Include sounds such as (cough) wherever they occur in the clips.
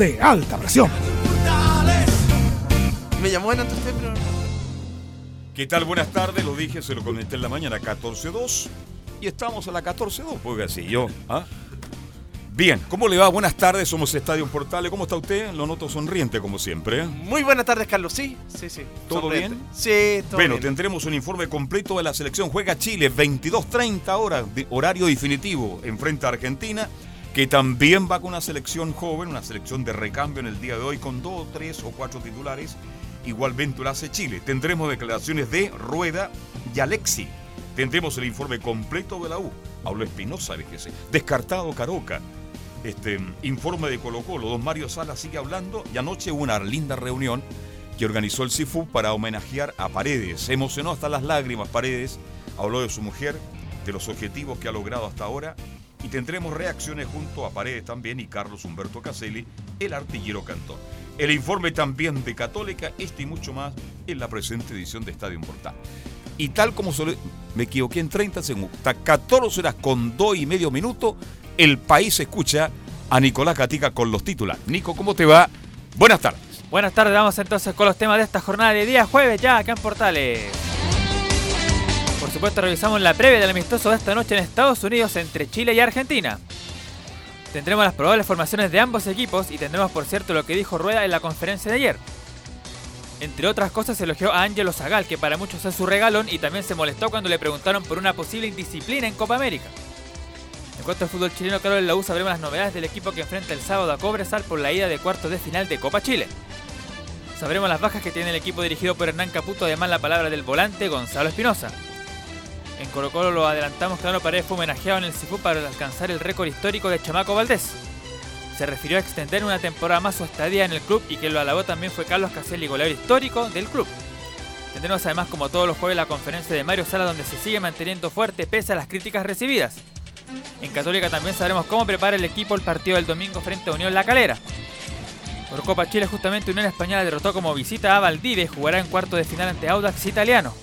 de alta presión. Me llamó en antes usted, pero... ¿Qué tal? Buenas tardes, lo dije, se lo comenté en la mañana, 14.2. Y estamos a la 14.2, pues así yo. ¿ah? Bien, ¿cómo le va? Buenas tardes, somos Estadio Portales. ¿Cómo está usted? Lo noto sonriente como siempre. ¿eh? Muy buenas tardes, Carlos. Sí, sí, sí. ¿Todo Sonriente. bien? Sí, todo Bueno, bien. tendremos un informe completo de la selección. Juega Chile, 22.30 horas, de horario definitivo, enfrente a Argentina, que también va con una selección joven, una selección de recambio en el día de hoy, con dos, tres o cuatro titulares. Igualmente lo hace Chile. Tendremos declaraciones de Rueda y Alexi. Tendremos el informe completo de la U. Habló Espinosa, fíjese. Descartado Caroca. Este, informe de Colo Colo. Don Mario Sala sigue hablando y anoche hubo una linda reunión que organizó el CIFU para homenajear a Paredes. Se emocionó hasta las lágrimas Paredes. Habló de su mujer, de los objetivos que ha logrado hasta ahora. Y tendremos reacciones junto a Paredes también y Carlos Humberto Caselli, el artillero cantor. El informe también de Católica, este y mucho más en la presente edición de Estadio Portal. Y tal como me equivoqué en 30 segundos, hasta 14 horas con 2 y medio minutos, el país escucha a Nicolás Catica con los titulares. Nico, ¿cómo te va? Buenas tardes. Buenas tardes, vamos entonces con los temas de esta jornada de día jueves ya acá en Portales. Supuesto revisamos la previa del amistoso de esta noche en Estados Unidos entre Chile y Argentina. Tendremos las probables formaciones de ambos equipos y tendremos por cierto lo que dijo Rueda en la conferencia de ayer. Entre otras cosas elogió a Ángelo Zagal, que para muchos es su regalón, y también se molestó cuando le preguntaron por una posible indisciplina en Copa América. En cuanto al fútbol chileno, claro, en sabremos las novedades del equipo que enfrenta el sábado a Cobresal por la ida de cuartos de final de Copa Chile. Sabremos las bajas que tiene el equipo dirigido por Hernán Caputo, además la palabra del volante Gonzalo Espinosa. En Colo Colo lo adelantamos, Claro Paredes fue homenajeado en el Cifú para alcanzar el récord histórico de Chamaco Valdés. Se refirió a extender una temporada más su estadía en el club y quien lo alabó también fue Carlos Caselli, goleador histórico del club. Tendremos además como todos los jueves la conferencia de Mario Sala donde se sigue manteniendo fuerte pese a las críticas recibidas. En Católica también sabremos cómo prepara el equipo el partido del domingo frente a Unión La Calera. Por Copa Chile justamente Unión Española derrotó como visita a Valdivia y jugará en cuarto de final ante Audax Italiano.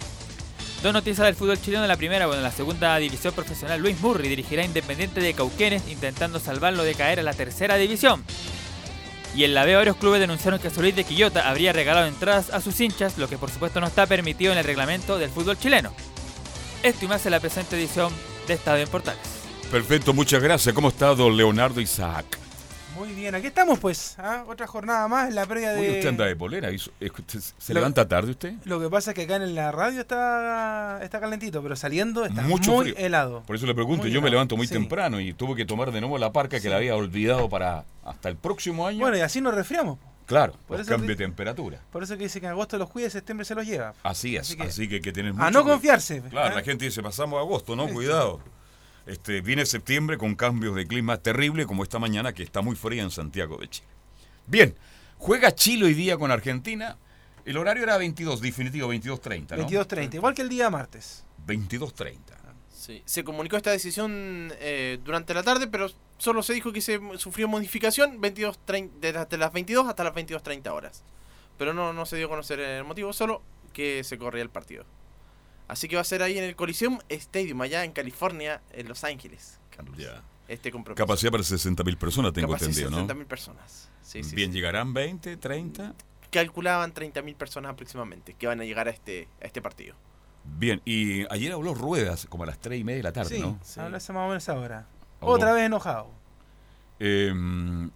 Dos noticias del fútbol chileno en la primera, bueno, en la segunda división profesional Luis Murri dirigirá Independiente de Cauquenes intentando salvarlo de caer a la tercera división. Y en la B varios clubes denunciaron que Solís de Quillota habría regalado entradas a sus hinchas, lo que por supuesto no está permitido en el reglamento del fútbol chileno. Esto y más en la presente edición de Estadio en Portales. Perfecto, muchas gracias. ¿Cómo está don Leonardo Isaac? Muy bien, aquí estamos pues, ¿ah? otra jornada más en la previa de... Oye, usted anda de polera. ¿hizo- es que usted ¿Se Lo- levanta tarde usted? Lo que pasa es que acá en la radio está, está calentito, pero saliendo está Mucho muy frío. helado. Por eso le pregunto, Muy yo me levanto muy sí. temprano y tuve que tomar de nuevo la parca que la había olvidado para hasta el próximo año. Bueno, y así nos resfriamos. claro, por eso cambio de temperatura. Por eso que dice que en agosto los cuida y septiembre se los lleva. Así es, Así así que- que, hay que tener A mucho no cuidado. confiarse. Claro, ¿ah? la gente dice, pasamos agosto, ¿no? Cuidado. Este, viene septiembre con cambios de clima terrible como esta mañana que está muy fría en Santiago de Chile. Bien, juega Chile hoy día con Argentina. El horario era 22, definitivo, 22.30, ¿no? 22.30, igual que el día martes. 22.30. Sí, se comunicó esta decisión eh, durante la tarde, pero solo se dijo que se sufrió modificación 22, de, las- de las 22 hasta las 22.30 horas. Pero no, no se dio a conocer el motivo, solo que se corría el partido. Así que va a ser ahí en el Coliseum Stadium, allá en California, en Los Ángeles. Carlos. Ya. Este compromiso. Capacidad para 60.000 personas, tengo Capacidad entendido, ¿no? 60.000 personas. Sí, sí, Bien, sí. llegarán 20, 30. Calculaban 30.000 personas aproximadamente que van a llegar a este, a este partido. Bien, y ayer habló Ruedas como a las 3 y media de la tarde, sí, ¿no? Sí. habla ese más o menos ahora. Habló. Otra vez enojado. Eh,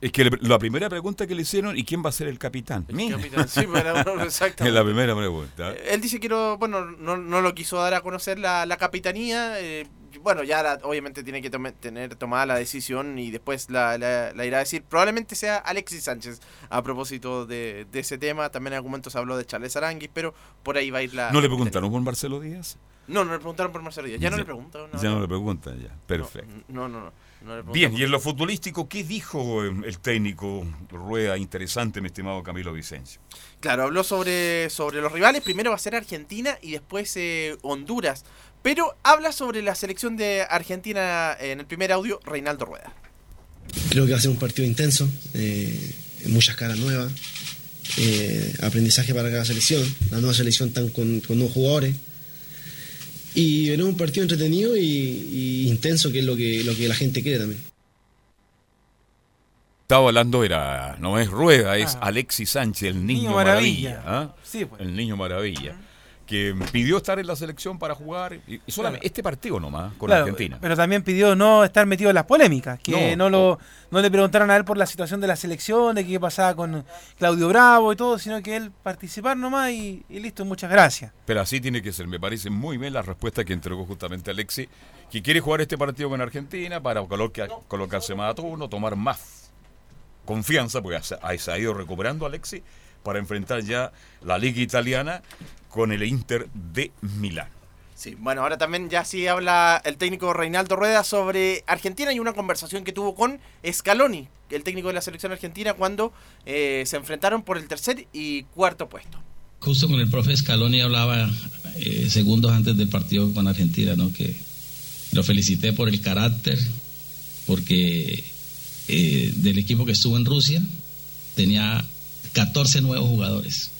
es que le- la primera pregunta que le hicieron, ¿y quién va a ser el capitán? Mira. Capitán, sí, pero, (laughs) exactamente. Es la primera pregunta. Él dice que no, bueno, no, no lo quiso dar a conocer la, la capitanía. eh, bueno, ya la- obviamente tiene que tome- tener tomada la decisión y después la, la- irá a decir. Probablemente sea Alexis Sánchez a propósito de, de ese tema. También en algún momento se habló de Charles Aranguis, pero por ahí va a ir la. ¿No le preguntaron por Marcelo Díaz? No, no le preguntaron por Marcelo Díaz. Ya no Ya- le preguntan. Ya no le preguntan, ya. Perfecto. No, no, no. No le preguntan Bien, y en lo futbolístico, ¿qué dijo eh, el técnico Rueda? Interesante, mi estimado Camilo Vicencio. Claro, habló sobre, sobre los rivales. Primero va a ser Argentina y después eh, Honduras. Pero habla sobre la selección de Argentina en el primer audio, Reinaldo Rueda. Creo que va a ser un partido intenso, eh, muchas caras nuevas, eh, aprendizaje para cada selección. La nueva selección están con, con nuevos jugadores. Y veremos un partido entretenido y, y intenso, que es lo que, lo que la gente quiere también. Estaba hablando, era, no es Rueda, es Ah. Alexis Sánchez, el niño, Niño maravilla. maravilla. ¿ah? Sí, pues. El niño maravilla. Que pidió estar en la selección para jugar, y, y solamente Claro. este partido nomás, con Claro, Argentina. Pero también pidió no estar metido en las polémicas, que No. no, lo, no le preguntaron a él por la situación de la selección, de qué pasaba con Claudio Bravo y todo, sino que él participar nomás y, y listo, muchas gracias. Pero así tiene que ser. Me parece muy bien la respuesta que entregó justamente Alexis, que quiere jugar este partido con Argentina para coloca- colocarse más a turno, tomar más confianza, porque se ha, ha ido recuperando Alexis para enfrentar ya la Liga Italiana con el Inter de Milán. Sí, bueno, ahora también ya sí habla el técnico Reinaldo Rueda sobre Argentina y una conversación que tuvo con Scaloni, el técnico de la selección argentina, cuando eh, se enfrentaron por el tercer y cuarto puesto. Justo con el profe Scaloni hablaba eh, segundos antes del partido con Argentina, ¿no? Que lo felicité por el carácter, porque eh, del equipo que estuvo en Rusia tenía 14 nuevos jugadores,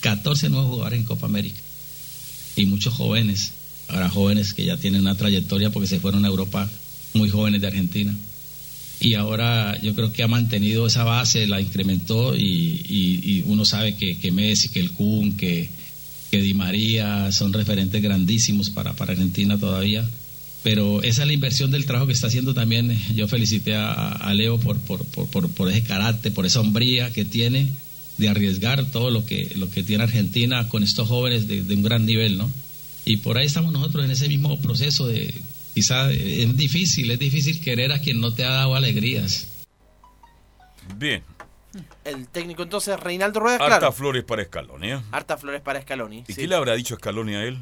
14 nuevos jugadores en Copa América y muchos jóvenes, ahora jóvenes que ya tienen una trayectoria porque se fueron a Europa muy jóvenes de Argentina. Y ahora yo creo que ha mantenido esa base, la incrementó y, y- uno sabe que, que Messi, que el Kun, que, que Di María son referentes grandísimos para, para Argentina todavía. Pero esa es la inversión del trabajo que está haciendo también. Yo felicité a, a Leo por, por, por, por ese carácter, por esa hombría que tiene de arriesgar todo lo que, lo que tiene Argentina con estos jóvenes de, de un gran nivel, ¿no? Y por ahí estamos nosotros en ese mismo proceso de, quizá es difícil, es difícil querer a quien no te ha dado alegrías. Bien, El técnico entonces Reinaldo Rueda, harta claro. flores para Scaloni. ¿eh? Harta flores para Scaloni. ¿Y sí. qué le habrá dicho Scaloni a él?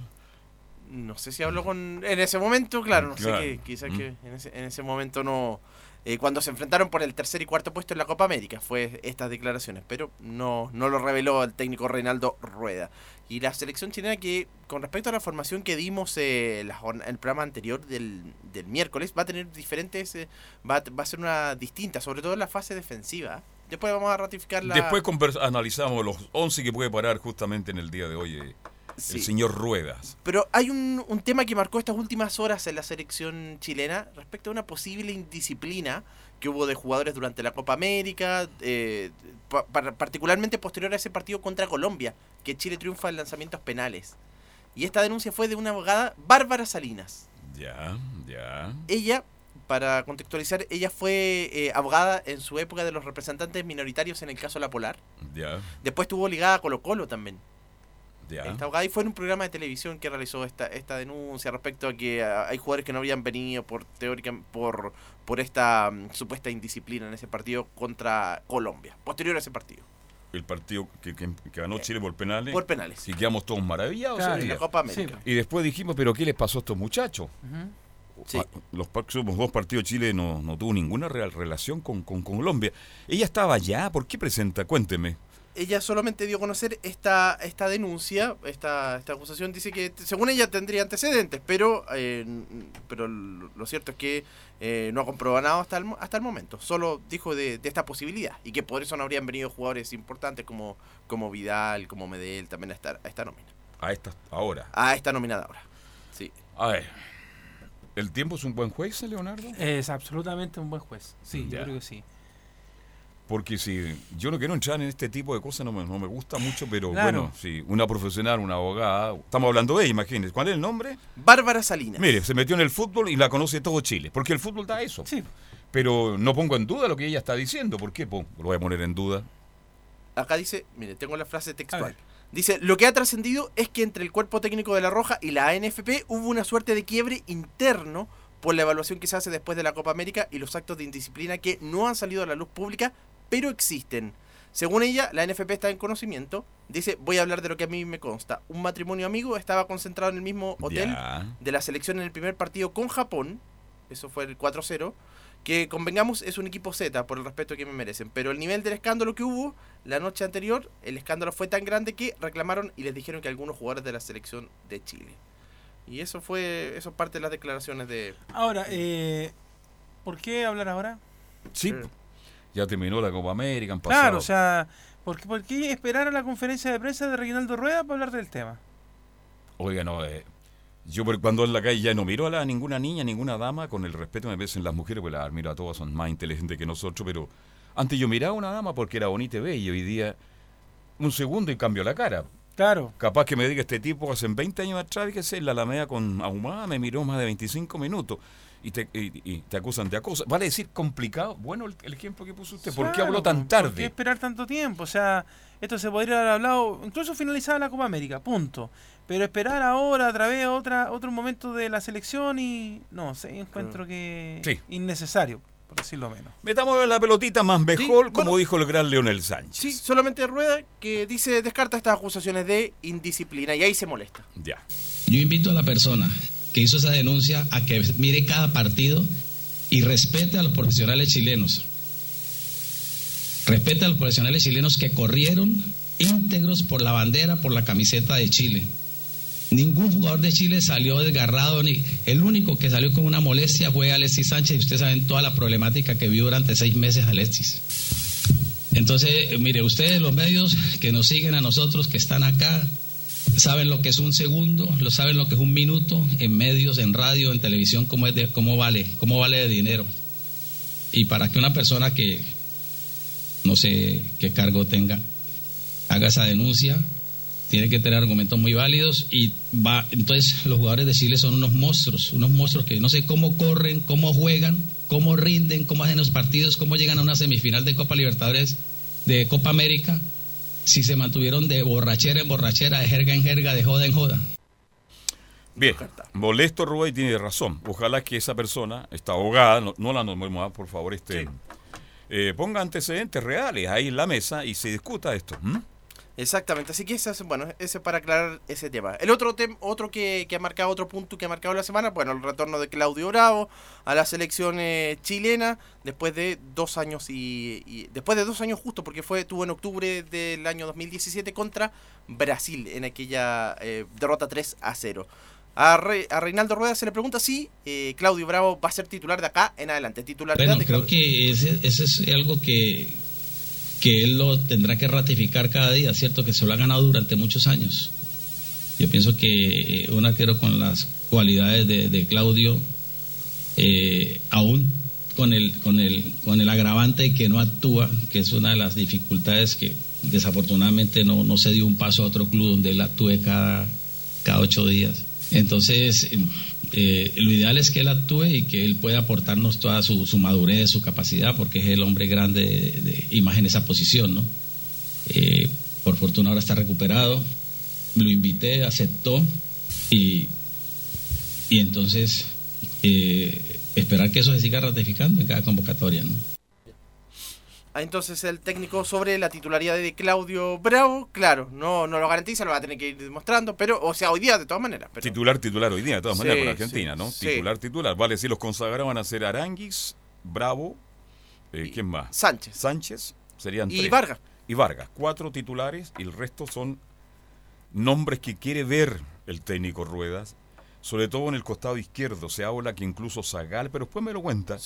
No sé si habló con en ese momento, claro, no Claro. sé que quizás Mm. que en ese, en ese momento no eh, cuando se enfrentaron por el tercer y cuarto puesto en la Copa América fue estas declaraciones, pero no no lo reveló el técnico Reinaldo Rueda. Y la selección chilena que con respecto a la formación que dimos eh, el programa anterior del, del miércoles va a tener diferentes eh, va, va a ser una distinta, sobre todo en la fase defensiva. Después vamos a ratificar la Después analizamos los 11 que puede parar justamente en el día de hoy eh, Sí. el señor Ruedas. Pero hay un, un tema que marcó estas últimas horas en la selección chilena respecto a una posible indisciplina que hubo de jugadores durante la Copa América, eh, pa- par- particularmente posterior a ese partido contra Colombia, que Chile triunfa en lanzamientos penales. Y esta denuncia fue de una abogada, Bárbara Salinas. Ya, ya. Ella, para contextualizar, ella fue eh, abogada en su época de los representantes minoritarios en el caso La Polar. Ya, Después estuvo ligada a Colo Colo también. Ya. Esta abogada y fue en un programa de televisión que realizó esta, esta denuncia respecto a que ah, hay jugadores que no habían venido por teórica por por esta mm, supuesta indisciplina en ese partido contra Colombia, posterior a ese partido, El partido que, que- que ganó Chile por penales. por penales. Y quedamos todos maravillados. Claro, en la Copa América. Y después dijimos, pero ¿qué les pasó a estos muchachos? Sí. Ah, Los próximos dos partidos Chile no, no tuvo ninguna real relación con, con, con Colombia. Ella estaba allá, ¿por qué presenta? Cuénteme. Ella solamente dio a conocer esta esta denuncia, esta esta acusación dice que según ella tendría antecedentes, pero eh, n- pero lo cierto es que eh, no ha comprobado nada hasta el, mo- hasta el momento. Solo dijo de, de esta posibilidad y que por eso no habrían venido jugadores importantes como como Vidal, como Medel también a esta, a esta nómina. A esta ahora. A esta nominada ahora. Sí. A ver. ¿El tiempo es un buen juez, Leonardo? Es absolutamente un buen juez. Sí, Ya. yo creo que sí. Porque si yo no quiero entrar en este tipo de cosas, no me, no me gusta mucho, pero Claro. bueno, si una profesional, una abogada, estamos hablando de ella, imagínense. ¿Cuál es el nombre? Bárbara Salinas. Mire, se metió en el fútbol y la conoce todo Chile, porque el fútbol da eso. Sí. Pero no pongo en duda lo que ella está diciendo. ¿Por qué po- lo voy a poner en duda? Acá dice, mire, tengo la frase textual. Dice, lo que ha trascendido es que entre el cuerpo técnico de la Roja y la ANFP hubo una suerte de quiebre interno por la evaluación que se hace después de la Copa América y los actos de indisciplina que no han salido a la luz pública, pero existen. Según ella, la NFP está en conocimiento. Dice, voy a hablar de lo que a mí me consta. Un matrimonio amigo estaba concentrado en el mismo hotel de la selección en el primer partido con Japón, eso fue el 4-0, que convengamos es un equipo Z por el respeto que me merecen, pero el nivel del escándalo que hubo la noche anterior, el escándalo fue tan grande que reclamaron y les dijeron que algunos jugadores de la selección de Chile. Y eso fue, eso es parte de las declaraciones de... Ahora, eh, ¿por qué hablar ahora? Sí, Eh, ya terminó la Copa América, han pasado. Claro, o sea, ¿por qué, por qué esperar a la conferencia de prensa de Reginaldo Rueda para hablar del tema? Oiga, no, eh, yo cuando en la calle ya no miro a la, ninguna niña, ninguna dama, con el respeto me merecen las mujeres, pues las miro a todas, son más inteligentes que nosotros, pero antes yo miraba a una dama porque era bonita y bella, y hoy día un segundo y cambio la cara. Claro. Capaz que me diga este tipo hace 20 años atrás, que en la Alameda con Ahumada me miró más de 25 minutos y te, y, y te acusan de acoso. Vale decir complicado. Bueno, el, el ejemplo que puso usted, ¿por qué habló tan ¿por- ¿Por qué tarde? esperar tanto tiempo? O sea, esto se podría haber hablado incluso finalizada la Copa América, punto. Pero esperar ahora, a través de otra, otro momento de la selección y... No, sé, encuentro que... Sí. Innecesario, por decirlo menos. Metamos la pelotita más mejor, Sí, como bueno. dijo el gran Leonel Sánchez. Sí, solamente Rueda que dice, descarta estas acusaciones de indisciplina y ahí se molesta. Ya. Yo invito a la persona que hizo esa denuncia a que mire cada partido y respete a los profesionales chilenos. Respete a los profesionales chilenos que corrieron íntegros por la bandera, por la camiseta de Chile. Ningún jugador de Chile salió desgarrado, ni el único que salió con una molestia fue Alexis Sánchez y ustedes saben toda la problemática que vivió durante seis meses Alexis. Entonces, eh, mire, ustedes los medios que nos siguen a nosotros, que están acá, saben lo que es un segundo, lo saben lo que es un minuto en medios, en radio, en televisión, cómo, es de, cómo vale, cómo vale de dinero. Y para que una persona que no sé qué cargo tenga haga esa denuncia, tiene que tener argumentos muy válidos y va, entonces los jugadores de Chile son unos monstruos, unos monstruos que no sé cómo corren, cómo juegan, cómo rinden, cómo hacen los partidos, cómo llegan a una semifinal de Copa Libertadores, de Copa América, si se mantuvieron de borrachera en borrachera, de jerga en jerga, de joda en joda. Bien, molesto Rubén tiene razón. Ojalá que esa persona, está ahogada, no, no la nombremos más, por favor, este, Sí. eh, ponga antecedentes reales ahí en la mesa y se discuta esto. Exactamente, así que ese es, bueno, ese para aclarar ese tema. El otro tem- otro que, que ha marcado otro punto que ha marcado la semana, bueno, el retorno de Claudio Bravo a la selección eh, chilena después de dos años y, y- después de dos años justo porque fue tuvo en octubre del año 2017 contra Brasil en aquella eh, derrota 3 a 0. A, Re- a Reinaldo Rueda se le pregunta si eh, Claudio Bravo va a ser titular de acá en adelante. Titularidad Bueno, de creo que ese, ese es algo que, que él lo tendrá que ratificar cada día, ¿cierto? Que se lo ha ganado durante muchos años. Yo pienso que eh, un arquero con las cualidades de, de Claudio, eh, aún con el, con, el, con el agravante que no actúa, que es una de las dificultades que desafortunadamente no, no se dio un paso a otro club donde él actúe cada, cada ocho días. Entonces, eh, lo ideal es que él actúe y que él pueda aportarnos toda su, madurez, su capacidad, porque es el hombre grande de, de- más en esa posición, ¿no? Eh, por fortuna ahora está recuperado, lo invité, aceptó y, y entonces eh, esperar que eso se siga ratificando en cada convocatoria, ¿no? Ah, Entonces el técnico sobre la titularidad de Claudio Bravo, claro, no, no lo garantiza, lo va a tener que ir demostrando, pero, o sea, hoy día de todas maneras. Pero, Titular, titular hoy día, de todas Sí, maneras, con sí, Argentina, ¿no? sí. Titular, titular. Vale decir, los consagrados van a ser Aranguis, Bravo, eh, Y ¿quién más? Sánchez Sánchez, serían y tres. Vargas. y Vargas. Cuatro titulares y el resto son nombres que quiere ver el técnico Ruedas, sobre todo en el costado izquierdo. Se habla que incluso Zagal, pero después me lo cuenta,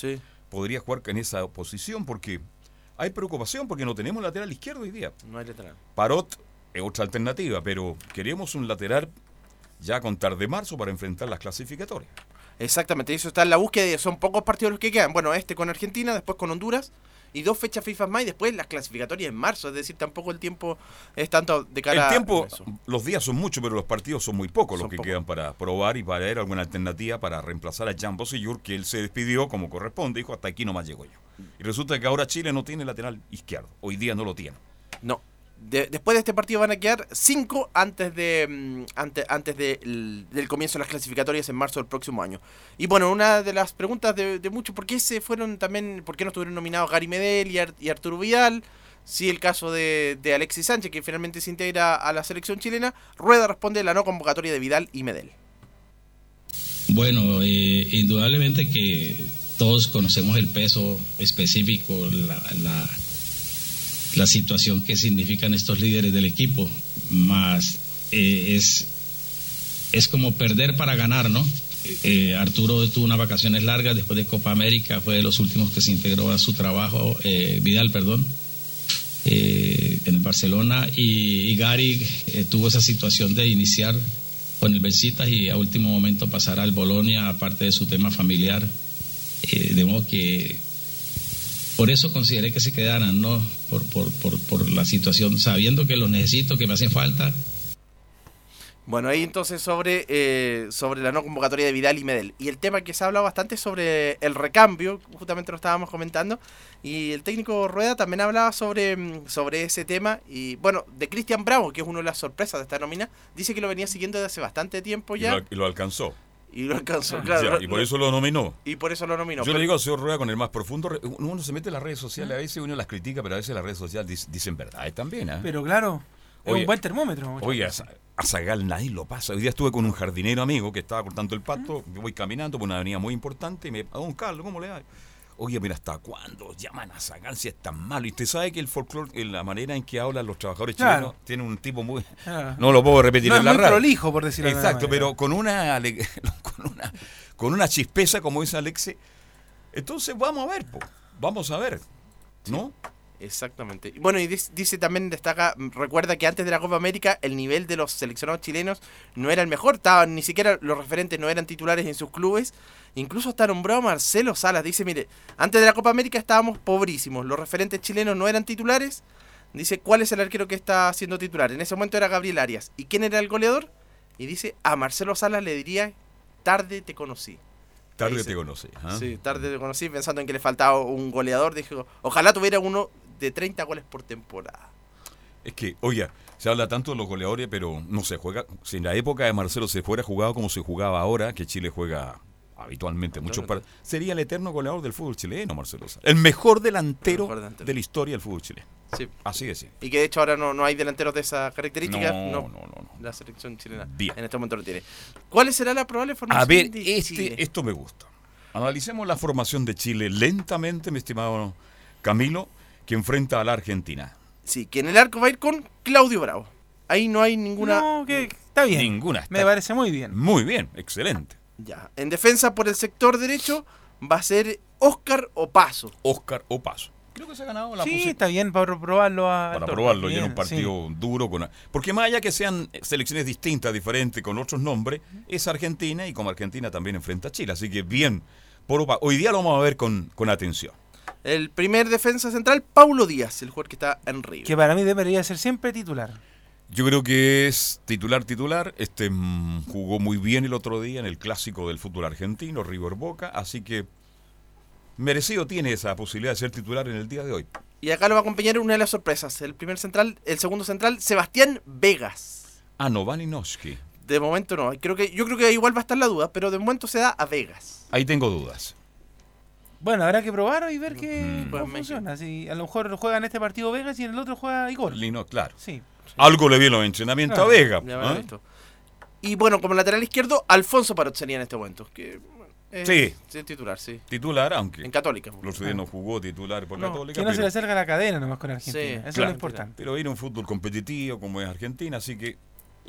podría jugar en esa posición porque hay preocupación porque no tenemos lateral izquierdo hoy día. no hay lateral. Parot es otra alternativa, pero queremos un lateral ya con tarde marzo para enfrentar las clasificatorias. Exactamente, eso está en la búsqueda, son pocos partidos los que quedan. Bueno, este con Argentina, después con Honduras y dos fechas FIFA más y después las clasificatorias en marzo. Es decir, tampoco el tiempo es tanto de cara El tiempo, a los días son muchos, pero los partidos son muy pocos Son los que quedan para probar y para ver alguna alternativa para reemplazar a Jean Bosellur, que él se despidió como corresponde, dijo, hasta aquí nomás llego yo. Y resulta que ahora Chile no tiene lateral izquierdo, hoy día no lo tiene. No. De- después de este partido van a quedar cinco antes de mm, ante- antes de el- del comienzo de las clasificatorias en marzo del próximo año. Y bueno, una de las preguntas de, muchos, ¿por qué se fueron también, por qué no estuvieron nominados Gary Medel y, Ar- Arturo Vidal? Sí, el caso de, Alexis Sánchez, que finalmente se integra a la selección chilena. Rueda responde la no convocatoria de Vidal y Medel. Bueno, eh, indudablemente que todos conocemos el peso específico, la, la situación que significan estos líderes del equipo, más eh, es, es como perder para ganar, ¿no? Eh, Arturo tuvo unas vacaciones largas después de Copa América, fue de los últimos que se integró a su trabajo, eh, Vidal, perdón, eh, en el Barcelona, y, Gary eh, tuvo esa situación de iniciar con el Besiktas y a último momento pasar al Bolonia, aparte de su tema familiar. De modo que por eso consideré que se quedaran, ¿no? Por, por, por, por la situación, sabiendo que los necesito, que me hacen falta. Bueno, ahí entonces sobre, eh, sobre la no convocatoria de Vidal y Medel. Y el tema que se ha hablado bastante es sobre el recambio, justamente lo estábamos comentando. Y el técnico Rueda también hablaba sobre, mm, sobre ese tema. Y bueno, de Cristian Bravo, que es una de las sorpresas de esta nómina, dice que lo venía siguiendo desde hace bastante tiempo Y ya. lo, y lo alcanzó. Y lo alcanzó, claro. Ya, lo- y por eso lo nominó. y por eso lo nominó. Yo Pero- le digo al señor Rueda con el más profundo, uno se mete en las redes sociales, a veces uno las critica, pero a veces las redes sociales dic- dicen verdades también. ¿eh? Pero claro, es Oye, un buen termómetro. Oye, a, a Zagal nadie lo pasa. Hoy día estuve con un jardinero amigo que estaba cortando el pasto. Yo voy caminando por una avenida muy importante y me. A don Carlos, ¿cómo le va? Oye, mira, ¿hasta cuándo llaman a Zagal si es tan malo? Y usted sabe que el folclore, en la manera en que hablan los trabajadores Claro. chilenos, tiene un tipo muy. (laughs) Ah. No lo puedo repetir no en la radio. prolijo, por decirlo Exacto, pero con una, (laughs) con una con una chispeza como dice Alexe. Entonces vamos a ver, po. vamos a ver. ¿No? Exactamente. Bueno, y dis- dice también, destaca, recuerda que antes de la Copa América el nivel de los seleccionados chilenos no era el mejor, estaban, ni siquiera los referentes no eran titulares en sus clubes, incluso hasta nombró a Marcelo Salas, dice, mire, antes de la Copa América estábamos pobrísimos, los referentes chilenos no eran titulares, dice, ¿cuál es el arquero que está siendo titular? En ese momento era Gabriel Arias, ¿y quién era el goleador? Y dice, a Marcelo Salas le diría, tarde te conocí. Tarde Dice- te conocí. ¿ah? Sí, tarde te conocí pensando en que le faltaba un goleador. Dijo, ojalá tuviera uno de 30 goles por temporada. Es que, oye, se habla tanto de los goleadores, pero no se juega. Si en la época de Marcelo se fuera jugado como se jugaba ahora, que Chile juega habitualmente muchos Claro. partidos, sería el eterno goleador del fútbol chileno, Marcelo. El mejor delantero, El mejor delantero. de la historia del fútbol chileno. Sí. Así simple. Y que de hecho ahora no, no hay delanteros de esa característica. No, No, no, no, no. La selección chilena Bien. en este momento lo tiene. ¿Cuál será la probable formación A ver, de este, Chile? esto me gusta. Analicemos la formación de Chile lentamente, mi estimado Camilo, que enfrenta a la Argentina. Sí, que en el arco va a ir con Claudio Bravo. Ahí no hay ninguna... No, que está bien. Ninguna. Me parece muy bien. Muy bien, excelente. Ya. En defensa por el sector derecho va a ser Oscar Opaso. Oscar Opaso. Creo que se ha ganado la Sí, posición. está bien para probarlo a para probarlo y en bien, un partido duro con porque más allá que sean selecciones distintas diferentes con otros nombres es Argentina y como Argentina también enfrenta a Chile así que bien por Opa- hoy día lo vamos a ver con, con atención El primer defensa central, Paulo Díaz, el jugador que está en. River. Que para mí debería ser siempre titular. yo creo que es titular titular este mm, jugó muy bien el otro día en el clásico del fútbol argentino River Boca así que merecido tiene esa posibilidad de ser titular en el día de hoy Y acá lo va a acompañar una de las sorpresas. El primer central, el segundo central, Sebastián Vegas. ah no Valinowski De momento no. Creo que, yo creo que igual va a estar la duda, pero de momento se da a Vegas. ahí tengo dudas Bueno, habrá que probarlo y ver qué, Mm. cómo funciona. Si a lo mejor juega en este partido Vegas y en el otro juega Igor. Lino claro Sí. algo le viene los entrenamientos a Claro, Vega Ya habrá ¿eh? Y bueno, como lateral izquierdo, Alfonso Parot sería en este momento. Que, Sí. es titular, sí. titular aunque En Católica. Los días no jugó titular por No, Católica, Que no se le acerca la cadena nomás con Argentina. Sí, Eso es claro. lo importante. pero era un fútbol competitivo como es Argentina, así que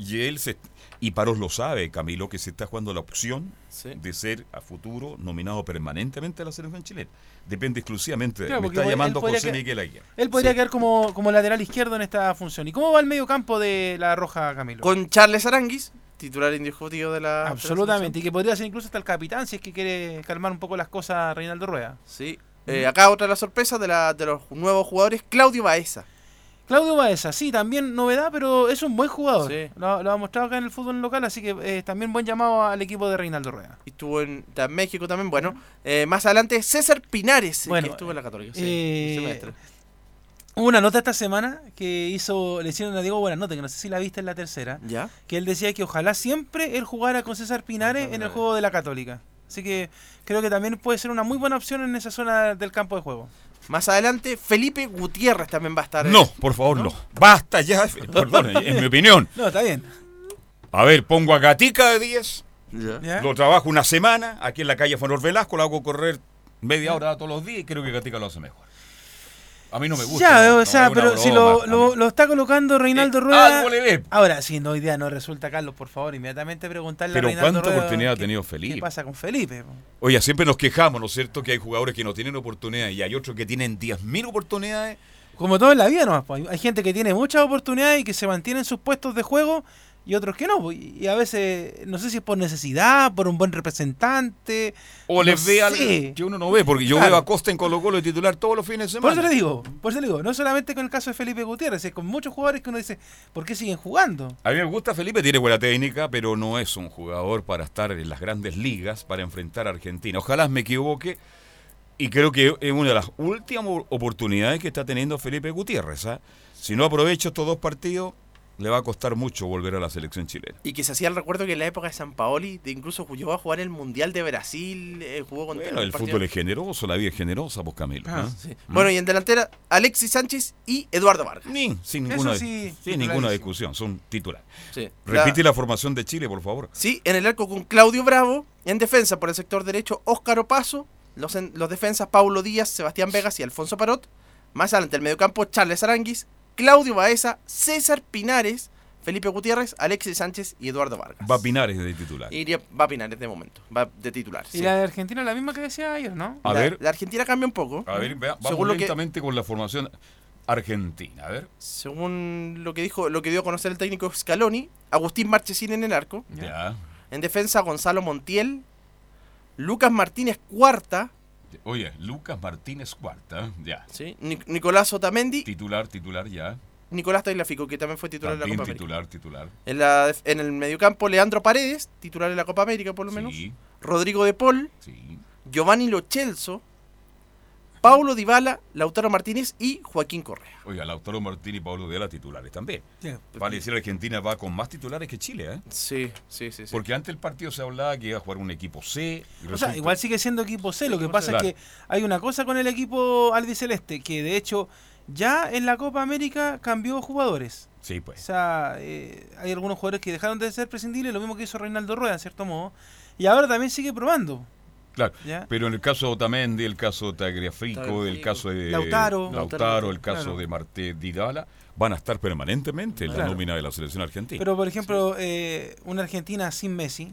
y él se y Paros lo sabe, Camilo, que se está jugando la opción Sí. de ser a futuro nominado permanentemente a la selección chilena. Depende exclusivamente de Claro, él. Me está llamando podría José que- Miguel Aguirre. Él podría Sí. quedar como, como lateral izquierdo en esta función. ¿Y cómo va el medio campo de la Roja, Camilo? Con Charles Aranguis, titular indiscutivo de la. de la Absolutamente. Y que podría ser incluso hasta el capitán si es que quiere calmar un poco las cosas Reinaldo Rueda. Sí. Eh, acá otra de las sorpresas de, la- de los nuevos jugadores, Claudio Baeza. Claudio Baeza, sí, también novedad, pero es un buen jugador. Sí. Lo, lo ha mostrado acá en el fútbol local, así que eh, también buen llamado al equipo de Reinaldo Rueda. Y estuvo en, México también. Bueno, eh, más adelante César Pinares, Bueno, que estuvo en la Católica. Sí, eh. Hubo una nota esta semana que hizo, le hicieron a Diego Buenanote, que no sé si la viste en la tercera, ¿Ya? que él decía que ojalá siempre él jugara con César Pinares en el juego de la Católica. Así que creo que también puede ser una muy buena opción en esa zona del campo de juego. Más adelante, Felipe Gutiérrez también va a estar. eh, No, por favor, no. Basta ya. (laughs) Perdón, en mi opinión. No, está bien. A ver, pongo a Gatica de 10. ¿Ya? ¿Ya? Lo trabajo una semana aquí en la calle Fonor Velasco, lo hago correr media hora todos los días y creo que Gatica lo hace mejor. A mí no me gusta. Ya, no, o no, sea, una pero si broma. lo, A lo, mí- lo está colocando Reinaldo Eh, Rueda. algo le ve. Ahora, si no, día no resulta, Carlos, por favor, inmediatamente preguntarle Pero a Reinaldo ¿cuánta Rueda oportunidad ha tenido Felipe? ¿Qué pasa con Felipe? Oye, siempre nos quejamos, ¿no es cierto? Que hay jugadores que no tienen oportunidades y hay otros que tienen 10.000 oportunidades. Como todo en la vida nomás, hay gente que tiene muchas oportunidades y que se mantiene en sus puestos de juego y otros que no. pues, Y a veces, no sé si es por necesidad, por un buen representante. O no les ve algo que uno no ve, porque yo Claro. veo a Costa en Colo Colo de titular todos los fines de Por semana. eso le digo, por eso le digo, no solamente con el caso de Felipe Gutiérrez, es con muchos jugadores que uno dice, ¿por qué siguen jugando? A mí me gusta Felipe, tiene buena técnica, pero no es un jugador para estar en las grandes ligas, para enfrentar a Argentina. Ojalá me equivoque y creo que es una de las últimas oportunidades que está teniendo Felipe Gutiérrez. ¿ah? Si no aprovecha estos dos partidos, le va a costar mucho volver a la selección chilena. Y que se hacía el recuerdo que en la época de San Paoli, de incluso llegó a jugar el Mundial de Brasil, eh, jugó contra Bueno, el fútbol es generoso, la vida es generosa, pues Camilo. Ah. Sí. Bueno, y en delantera, Alexis Sánchez y Eduardo Vargas. Ni, sin ninguna, sí, sin ninguna discusión, son titulares. Sí. Repite La- la formación de Chile, por favor. Sí, en el arco con Claudio Bravo. En defensa, por el sector derecho, Óscar Opaso. Los, en- los defensas, Paulo Díaz, Sebastián Vegas y Alfonso Parot. Más adelante, el mediocampo, Charles Aranguis, Claudio Baeza, César Pinares, Felipe Gutiérrez, Alexis Sánchez y Eduardo Vargas. Va Pinares de titular. Iría, va Pinares de momento, va de titular. Y sí. la de Argentina es la misma que decía ayer, ¿no? A la, ver. la Argentina cambia un poco. A ver, vea, vamos Según lo que- lentamente con la formación argentina. A ver. Según lo que dijo, lo que dio a conocer el técnico Scaloni, Agustín Marchesín en el arco. Ya. En defensa, Gonzalo Montiel, Lucas Martínez Cuarta, Oye, Lucas Martínez Cuarta, ya. ¿sí? Nic- Nicolás Otamendi, Titular, titular, ya. Nicolás Tagliafico, que también fue titular También de la Copa América. titular, titular. En, la, en el mediocampo, Leandro Paredes, titular de la Copa América por lo menos. Sí, Rodrigo de Paul, sí. Giovanni Lochelso, Paulo Dybala, Lautaro Martínez y Joaquín Correa. Oiga, Lautaro Martín y Pablo de la titulares también. Sí. Vale decir, Argentina va con más titulares que Chile, ¿eh? Sí, sí, sí. sí. Porque antes del partido se hablaba que iba a jugar un equipo C. y O sea, igual sigue siendo equipo C. Lo que pasa es que hay una cosa con el equipo albiceleste, que de hecho ya en la Copa América cambió jugadores. Sí, O pues. sea, eh, hay algunos jugadores que dejaron de ser prescindibles, lo mismo que hizo Reinaldo Rueda, en cierto modo. Y ahora también sigue probando. Claro. ¿ya? Pero en el caso de Otamendi, el caso de Tagliafico, el caso de Lautaro. Lautaro, el caso Claro. de Marte Didala, van a estar permanentemente en la nómina de la selección argentina. Pero, por ejemplo, eh, una Argentina sin Messi,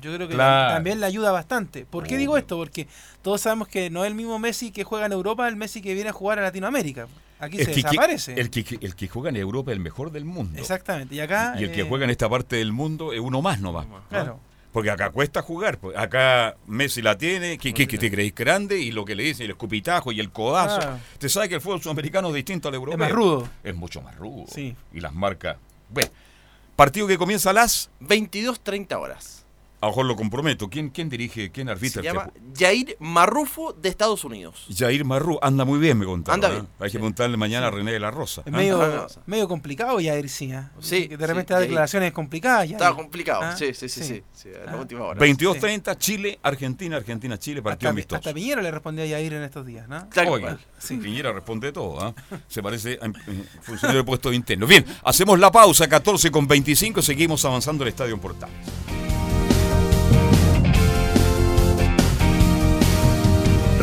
yo creo que Claro. también le ayuda bastante. ¿Por qué digo esto? Porque todos sabemos que no es el mismo Messi que juega en Europa, el Messi que viene a jugar a Latinoamérica. Aquí se que- desaparece. el, que, el que juega en Europa es el mejor del mundo. Exactamente. Y acá. Y el que eh, juega en esta parte del mundo es uno más nomás. Claro. Porque acá cuesta jugar. pues. Acá Messi la tiene, que, que, que te creéis grande y lo que le dicen, el escupitajo y el codazo. Claro. Te sabe que el fútbol sudamericano es distinto al europeo. Es más rudo. Es mucho más rudo. Sí. Y las marcas. Bueno, partido que comienza a las. 22-30 horas. A lo mejor lo comprometo. ¿Quién, quién dirige, quién arbitra? Se llama Jair Marrufo de Estados Unidos. Jair Marrú. Anda muy bien, me contaron. Anda ¿eh? bien, Hay que sí. preguntarle mañana a René de la Rosa. Es ¿ah? medio, Ah, complicado ya ir, sí. ¿ah? Sí, Que de sí, repente da declaraciones complicadas. Ya, Estaba complicado. Ah, sí, sí, sí, sí. la Ah. última hora. 22-30, Chile, Argentina, Argentina, Chile, partido amistoso. hasta Piñero le respondía a Yair en estos días, ¿no? Tal Oiga. Piñera responde todo, ¿ah? Se parece a eh, funcionario de puesto interno. Bien, hacemos la pausa, 14 con 25, seguimos avanzando el Estadio en Portales.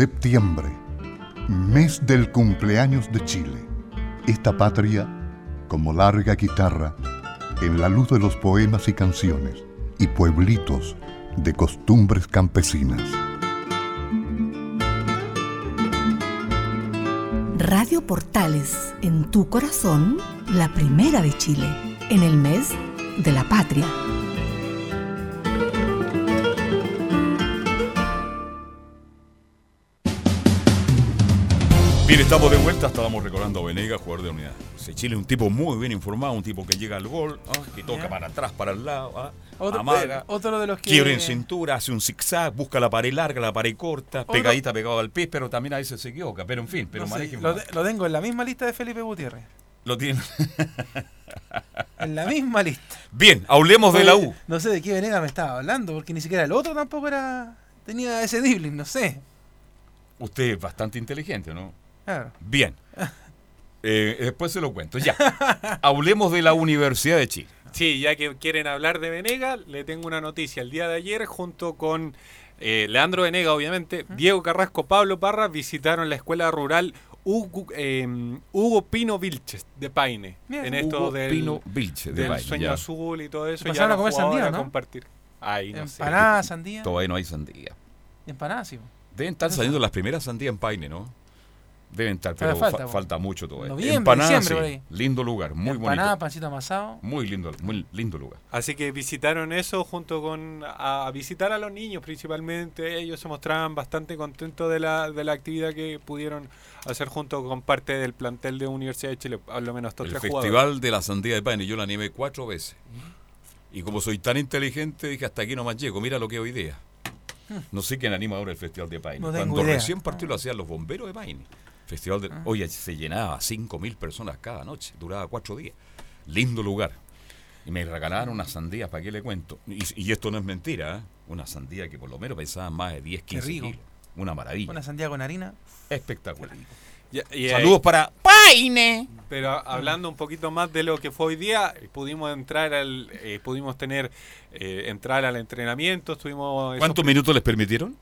Septiembre, mes del cumpleaños de Chile. Esta patria, como larga guitarra, en la luz de los poemas y canciones y pueblitos de costumbres campesinas. Radio Portales, en tu corazón, la primera de Chile, en el mes de la patria. Bien, estamos de vuelta, estábamos recordando a Venegas, jugador de unidad. Sí, Chile es un tipo muy bien informado, un tipo que llega al gol, ¿ah? que toca para atrás, para el lado, ¿ah? Otro, amaga, otro de los que. quiebra en cintura, hace un zigzag, busca la pared larga, la pared corta, Otro- pegadita pegado al pie, pero también a veces se equivoca. Pero en fin, pero no sé, lo, tengo en la misma lista de Felipe Gutiérrez. Lo tiene. (laughs) En la misma lista. Bien, hablemos de la U. No sé de qué Venega me estaba hablando, porque ni siquiera el otro tampoco era. Tenía ese dribbling, no sé. Usted es bastante inteligente, ¿no? Claro. Bien. (laughs) Eh, después se lo cuento. Ya. Hablemos de la Universidad de Chile. Sí, ya que quieren hablar de Venega, le tengo una noticia. El día de ayer, junto con eh, Leandro Venega, obviamente, Diego Carrasco, Pablo Parra, visitaron la escuela rural Hugo, eh, Hugo Pino Vilches de Paine. Mira. en esto Hugo del, Pino Vilches de del Paine, sueño ya. azul y todo eso. Ya pasaron a comer sandía, a ¿no? compartir. Ay, no sé. Empanada, sandía. Todavía no hay sandía. Y empanada, sí. Deben estar saliendo las primeras sandías en Paine, ¿no? Deben estar, pero Todavía fa- falta, falta, mucho todavía. Noviembre, Empanada, diciembre, por sí. Lindo lugar, muy empanada, bonito. pancito amasado. Muy lindo, muy lindo lugar. Así que visitaron eso junto con a, a visitar a los niños principalmente. Ellos se mostraban bastante contentos de la, de la actividad que pudieron hacer junto con parte del plantel de Universidad de Chile, al menos estos El tres Festival jugadores. de la Sandía de Paine, yo la animé cuatro veces. Y como soy tan inteligente, dije hasta aquí nomás llego, mira lo que hoy día. No sé quién anima ahora el Festival de Paine. No Cuando idea. recién partió lo hacían los bomberos de Paine. Festival de... Oye, se llenaba 5.000 personas cada noche, duraba cuatro días. Lindo lugar. Y me regalaron unas sandías, ¿para qué le cuento? Y, y esto no es mentira, ¿eh? Una sandía que por lo menos pesaba más de 10, 15 rico. kilos. Una maravilla. Una sandía con harina. Espectacular. Ahí- Saludos para Paine. Pero hablando un poquito más de lo que fue hoy día, eh, pudimos entrar al, eh, pudimos tener eh, entrar al entrenamiento, estuvimos ¿Cuántos minutos les permitieron?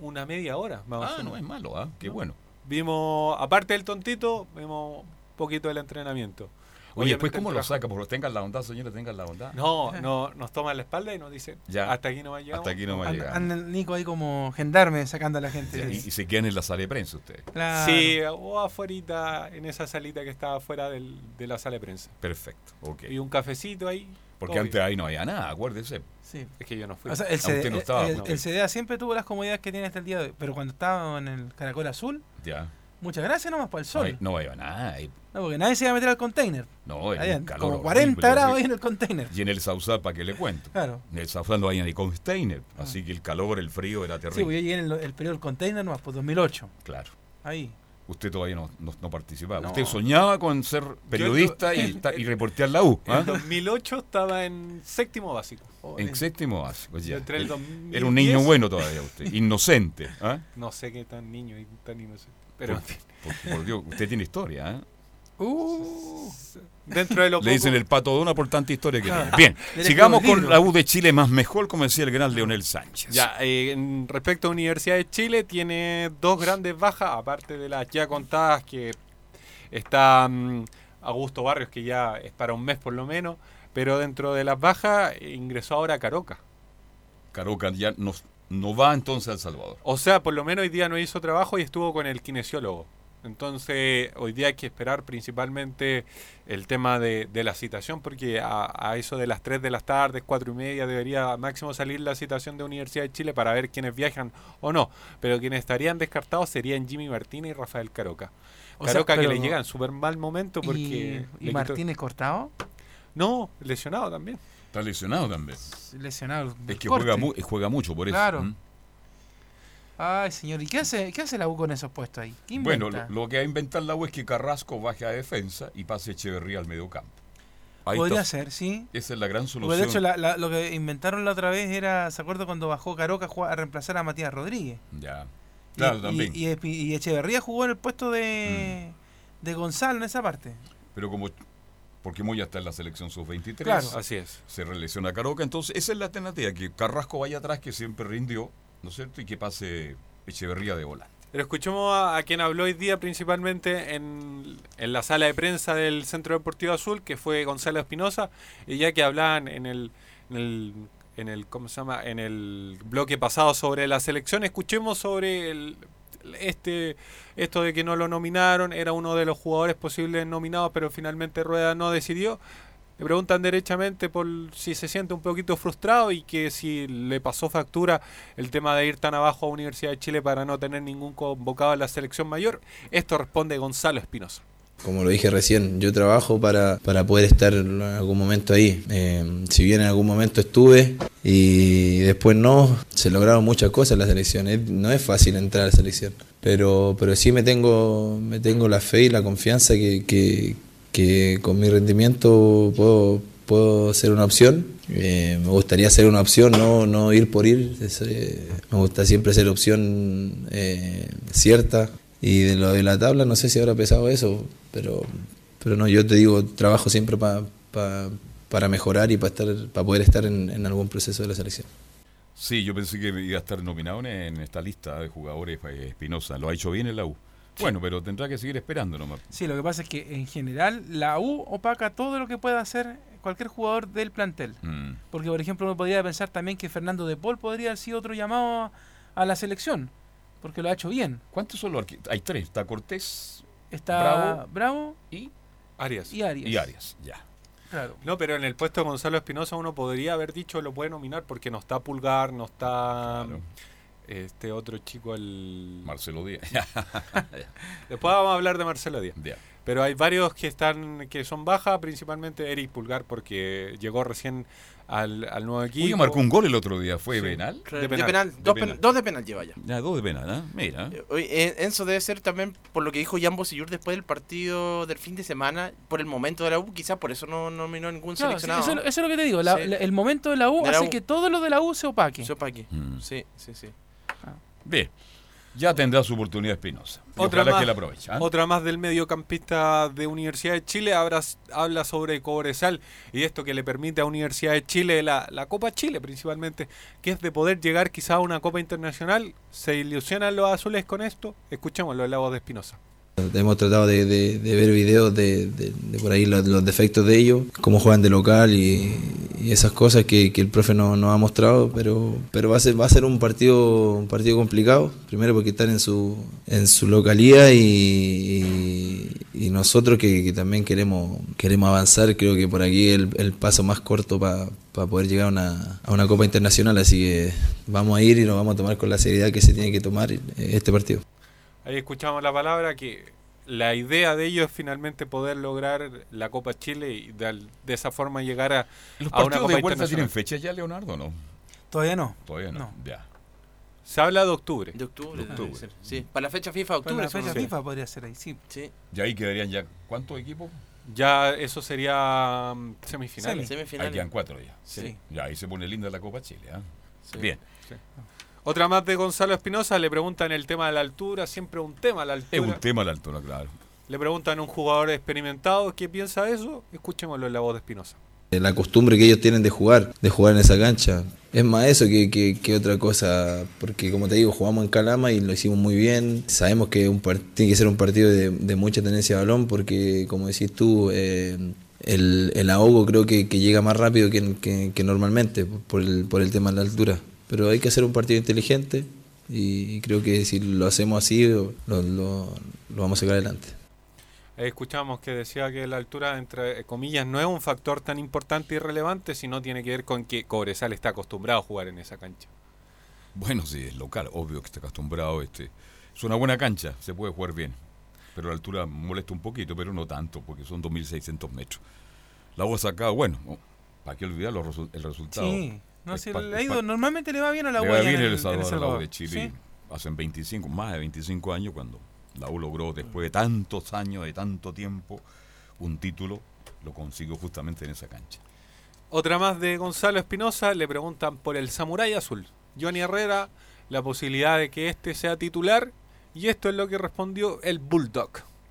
una media hora, más o Ah, menos. no es malo, ¿ah? Qué bueno. Vimos, aparte del tontito, vimos un poquito del entrenamiento. Oye, después, ¿cómo lo saca? Porque tengan la bondad, señores, tengan la bondad. No, no, nos toma la espalda y nos dice, Ya. hasta aquí no va a llegar. Hasta aquí no va a llegar. anda el Nico ahí como gendarme sacando a la gente. Y, y se quedan en la sala de prensa ustedes. Claro. Sí, o afuera, en esa salita que estaba afuera del- de la sala de prensa. Perfecto, ok. Y un cafecito ahí. Porque antes ahí no había nada, acuérdese. Sí. Es que yo no fui. O sea, el, Ah, CD no estaba, el- no. el CDA siempre tuvo las comodidades que tiene hasta el día de hoy. Pero cuando estaba en el Caracol Azul, Ya. muchas gracias nomás por el No, sol. no vaya nada. ahí- No, porque nadie se iba a meter al container. No, Había un calor como horrible, 40 grados ahí en el container. Y en el Sausal, ¿para qué le cuento? Claro. En el Sausal no hay ni container. Así que el calor, el frío era Sí, porque terrible. yo llegué en el, el periodo del container nomás, por 2008. Claro. Ahí. Usted todavía no, no, no participaba. No. Usted soñaba con ser periodista y, (laughs) ta- y reportear la U. ¿ah? En 2008 estaba en séptimo básico. En séptimo básico, ya. Entre el Él- 2010 Era un niño bueno todavía usted, inocente. ¿ah? No sé qué tan niño y tan inocente. Pero Por, por- por Dios, usted tiene historia, ¿eh? Uh, Dentro de lo Le dicen el pato Dona por tanta historia que tiene. Bien, sigamos con la U de Chile más mejor, como decía el gran Leonel Sánchez. Ya, eh, respecto a Universidad de Chile, tiene dos grandes bajas, aparte de las ya contadas, que está mm, Augusto Barrios, que ya es para un mes por lo menos, pero dentro de las bajas ingresó ahora Caroca. Caroca ya no, no va entonces a El Salvador. O sea, por lo menos hoy día no hizo trabajo y estuvo con el kinesiólogo. Entonces, hoy día hay que esperar principalmente el tema de, de la citación, porque a, a eso de las 3 de las tardes, 4 y media, debería máximo salir la citación de Universidad de Chile para ver quiénes viajan o no. Pero quienes estarían descartados serían Jimmy Martínez y Rafael Caroca. O sea, Caroca que le llega en súper mal momento porque... ¿Y, quitó- Martínez cortado? No, lesionado también. Está lesionado también. Lesionado. Es que juega, mu- juega mucho por eso. Claro. ¿Mm? Ay, señor, ¿y qué hace, qué hace la U con esos puestos ahí? ¿Qué Bueno, inventa? lo, lo que va a inventar la U es que Carrasco baje a defensa y pase Echeverría al medio campo. Ahí Podría está. ser, sí. Esa es la gran Porque solución. de hecho, la- la- lo que inventaron la otra vez era, ¿se acuerda cuando bajó Caroca a, jugar- a reemplazar a Matías Rodríguez? Ya. Y- Claro, y, también. Y, Echeverría jugó en el puesto de, de Gonzalo en esa parte. Pero como porque Moya está en la selección sub-23, Claro. Así es. se relesiona Caroca, entonces esa es la alternativa, que Carrasco vaya atrás, que siempre rindió, ¿no cierto? Y que pase Echeverría de volante. Pero escuchemos a, a quien habló hoy día principalmente en, en la sala de prensa del Centro Deportivo Azul, que fue Gonzalo Espinosa, y ya que hablaban en el, en el en el ¿cómo se llama? en el bloque pasado sobre la selección, escuchemos sobre el, este esto de que no lo nominaron, era uno de los jugadores posibles nominados, pero finalmente Rueda no decidió. Le preguntan derechamente por si se siente un poquito frustrado y que si le pasó factura el tema de ir tan abajo a Universidad de Chile para no tener ningún convocado en la selección mayor. Esto responde Gonzalo Espinosa. Como lo dije recién, yo trabajo para, para poder estar en algún momento ahí. Eh, si bien en algún momento estuve y después no, se lograron muchas cosas en la selección. No es fácil entrar a la selección, pero, pero sí me tengo, me tengo la fe y la confianza que, que con mi rendimiento puedo, puedo ser una opción. Eh, me gustaría ser una opción, no, no ir por ir. Eh, me gusta siempre ser opción eh, cierta. Y de lo de la tabla, no sé si habrá pesado eso, pero, pero no, yo te digo, trabajo siempre pa- pa- para mejorar y para estar para poder estar en, algún proceso de la selección. Sí, yo pensé que iba a estar nominado en, esta lista de jugadores Espinosa. Lo ha hecho bien en la U. Bueno, pero tendrá que seguir esperando nomás. Sí, lo que pasa es que en general la U opaca todo lo que pueda hacer cualquier jugador del plantel. Mm. Porque, por ejemplo, uno podría pensar también que Fernando de Paul podría haber sido otro llamado a, a la selección, porque lo ha hecho bien. ¿Cuántos son los arqui- Hay tres. Está Cortés, Está Bravo, Bravo, y Arias. y Arias. y Arias. Ya. Claro. No, pero en el puesto de Gonzalo Espinosa uno podría haber dicho lo puede nominar porque no está Pulgar, no está Claro. Este otro chico, el... Marcelo Díaz. (laughs) Después vamos a hablar de Marcelo Díaz. Pero hay varios que están que son bajas, principalmente Eric Pulgar porque llegó recién al, al nuevo equipo. Oye, marcó un gol el otro día. ¿Fue Sí. penal? De De penal. Dos, De pen- penal. dos de penal lleva ya. Ya, dos de penal, ¿ah? Mira. Eh, oye, eh, Enzo debe ser también por lo que dijo Jan Bosillur después del partido del fin de semana, por el momento de la U, quizás por eso no nominó ningún Claro, sí, seleccionado. eso, eso es lo que te digo. la- Sí. la- el momento de la U De la hace U. que todo lo de la U se opaque. Sepa aquí. Mm. Sí, sí, sí. Bien. Ya tendrá su oportunidad Espinosa. Otra ojalá más, que la aproveche. ¿ah? otra más del mediocampista de Universidad de Chile habla, habla sobre Cobresal y esto que le permite a Universidad de Chile la, la Copa Chile principalmente, que es de poder llegar quizá a una Copa Internacional. ¿Se ilusionan los azules con esto? Escuchémoslo en la voz de Espinosa. Hemos tratado de, ver videos de, por ahí los, defectos de ellos, cómo juegan de local y, esas cosas que, el profe no- nos ha mostrado, pero, pero va a ser va a ser un partido un partido complicado, primero porque están en su en su localía y, nosotros que, también queremos queremos avanzar, creo que por aquí el, el paso más corto para poder llegar a una, Copa Internacional, así que vamos a ir y nos vamos a tomar con la seriedad que se tiene que tomar este partido. Ahí escuchamos la palabra que la idea de ellos es finalmente poder lograr la Copa Chile y de, esa forma llegar a, ¿Los a una partidos Copa de vuelta tienen Internacional. fecha ya, Leonardo, o no? Todavía no. Todavía no. No. Ya. Se habla de octubre. De octubre. De octubre. ser. Sí, para la fecha FIFA Para octubre. la fecha FIFA podría ser ahí, sí. Sí, Y ahí quedarían ya, ¿cuántos equipos? Ya eso sería mm, semifinales. Semi. Ahí semifinales. quedan cuatro ya. Sí. Ya, ahí se pone linda la Copa Chile, ¿ah? Sí. Bien. Otra más de Gonzalo Espinosa, le preguntan el tema de la altura, siempre un tema la Es altura. un tema la altura, claro. Le preguntan a un jugador experimentado qué piensa de eso. Escuchémoslo en la voz de Espinosa. La costumbre que ellos tienen de jugar, de jugar en esa cancha. Es más eso que, que- que otra cosa, porque como te digo, jugamos en Calama y lo hicimos muy bien. Sabemos que un tiene que ser un partido de, de mucha tenencia de balón, porque como decís tú, eh, el, el ahogo creo que, que llega más rápido que, que- que normalmente por el, por el tema de la altura. Pero hay que hacer un partido inteligente y creo que si lo hacemos así, lo, lo- lo vamos a sacar adelante. Escuchamos que decía que la altura, entre comillas, no es un factor tan importante y relevante, sino tiene que ver con que Cobresal está acostumbrado a jugar en esa cancha. Bueno, sí, es local, obvio que está acostumbrado. Este, es una buena cancha, se puede jugar bien. Pero la altura molesta un poquito, pero no tanto, porque son 2.600 metros. La voz acá, bueno, ¿para qué olvidar los resu- el resultado? Sí. No, si le ha ido- normalmente le va bien a la Le U va allá bien en el el- Salvador, en El la U Salvador. de Chile. Sí. Hacen 25, más de 25 años cuando la U logró, después de tantos años, de tanto tiempo, un título, lo consiguió justamente en esa cancha. Otra más de Gonzalo Espinosa, le preguntan por el Samurai Azul. Johnny Herrera, la posibilidad de que este sea titular, y esto es lo que respondió el Bulldog.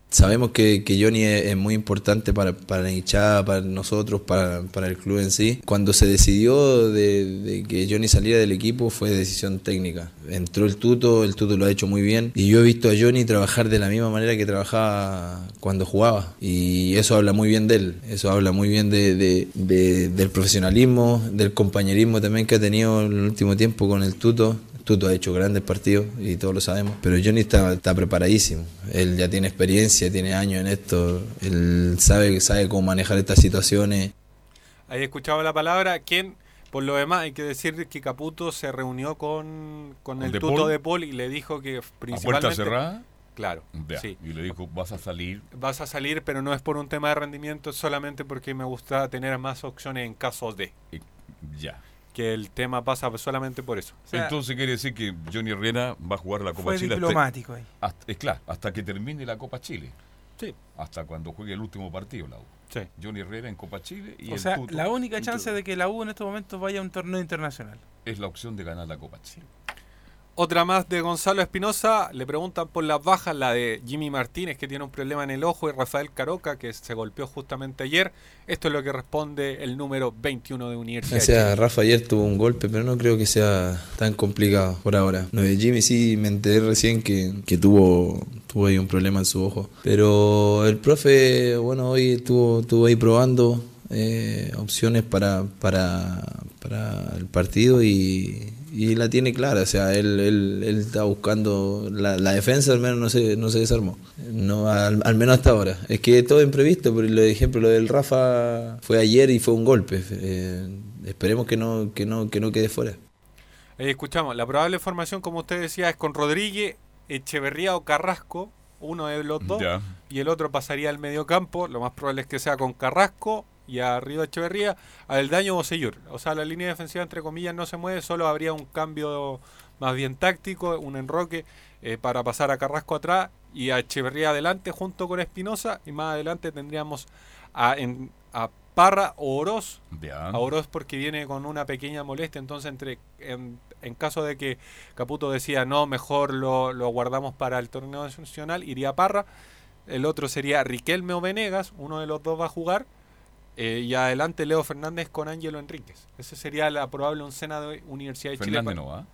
Sabemos que, que Johnny es, es muy importante para, para la hinchada, para nosotros, para, para el club en sí. Cuando se decidió de, que Johnny saliera del equipo fue decisión técnica. Entró el Tuto, el Tuto lo ha hecho muy bien. Y yo he visto a Johnny trabajar de la misma manera que trabajaba cuando jugaba. Y eso habla muy bien de él. Eso habla muy bien de, de- de- del profesionalismo, del compañerismo también que ha tenido en el último tiempo con el Tuto. Tuto ha hecho grandes partidos y todos lo sabemos, pero Johnny está, está preparadísimo. Él ya tiene experiencia, tiene años en esto, él sabe, sabe cómo manejar estas situaciones. Ahí escuchaba la palabra, quien, por lo demás, hay que decir que Caputo se reunió con, con ¿Con el De tuto Paul? de Paul y le dijo que ¿A principalmente... puerta cerrada? Claro, Ya, sí. Y le dijo, vas a salir. Vas a salir, pero no es por un tema de rendimiento, es solamente porque me gusta tener más opciones en caso de. Ya. Que el tema pasa solamente por eso. O sea, Entonces quiere decir que Johnny Herrera va a jugar la Copa Fue Chile. hasta- diplomático ahí. hasta- es claro, hasta que termine la Copa Chile. Sí. Hasta cuando juegue el último partido la U. Sí. Johnny Herrera en Copa Chile y O el sea, Tuto la única chance de que la U en estos momentos vaya a un torneo internacional. es la opción de ganar la Copa Chile. Otra más de Gonzalo Espinosa, le preguntan por las bajas, la de Jimmy Martínez que tiene un problema en el ojo y Rafael Caroca que se golpeó justamente ayer. Esto es lo que responde el número 21 de Universidad. O sea. Rafa ayer tuvo un golpe, pero no creo que sea tan complicado por ahora. Lo de Jimmy sí me enteré recién que, que tuvo, tuvo ahí un problema en su ojo. Pero el profe, bueno, hoy estuvo, estuvo ahí probando eh, opciones para, para, para el partido y, y la tiene clara. O sea, él, él, él está buscando la, la defensa, al menos no se, no se desarmó. No, al, al menos hasta ahora. Es que todo imprevisto, por ejemplo, lo del Rafa fue ayer y fue un golpe. Eh, esperemos que no, que no, que no quede fuera. Escuchamos, la probable formación, como usted decía, es con Rodríguez, Echeverría o Carrasco, uno de los dos, Ya. y el otro pasaría al medio campo. Lo más probable es que sea con Carrasco y arriba Echeverría, al daño Bosellur. O sea, la línea defensiva, entre comillas, no se mueve, solo habría un cambio más bien táctico, un enroque eh, para pasar a Carrasco atrás y a Echeverría adelante junto con Espinosa, y más adelante tendríamos a, en- a Parra o Oroz, Ya. a Oroz porque viene con una pequeña molestia, entonces entre en, en caso de que Caputo decía no, mejor lo, lo guardamos para el torneo nacional, iría Parra, el otro sería Riquelme o Venegas, uno de los dos va a jugar, eh, y adelante Leo Fernández con Ángelo Enríquez. Esa sería la probable oncena de Universidad de Chile. Fernández pa- no va.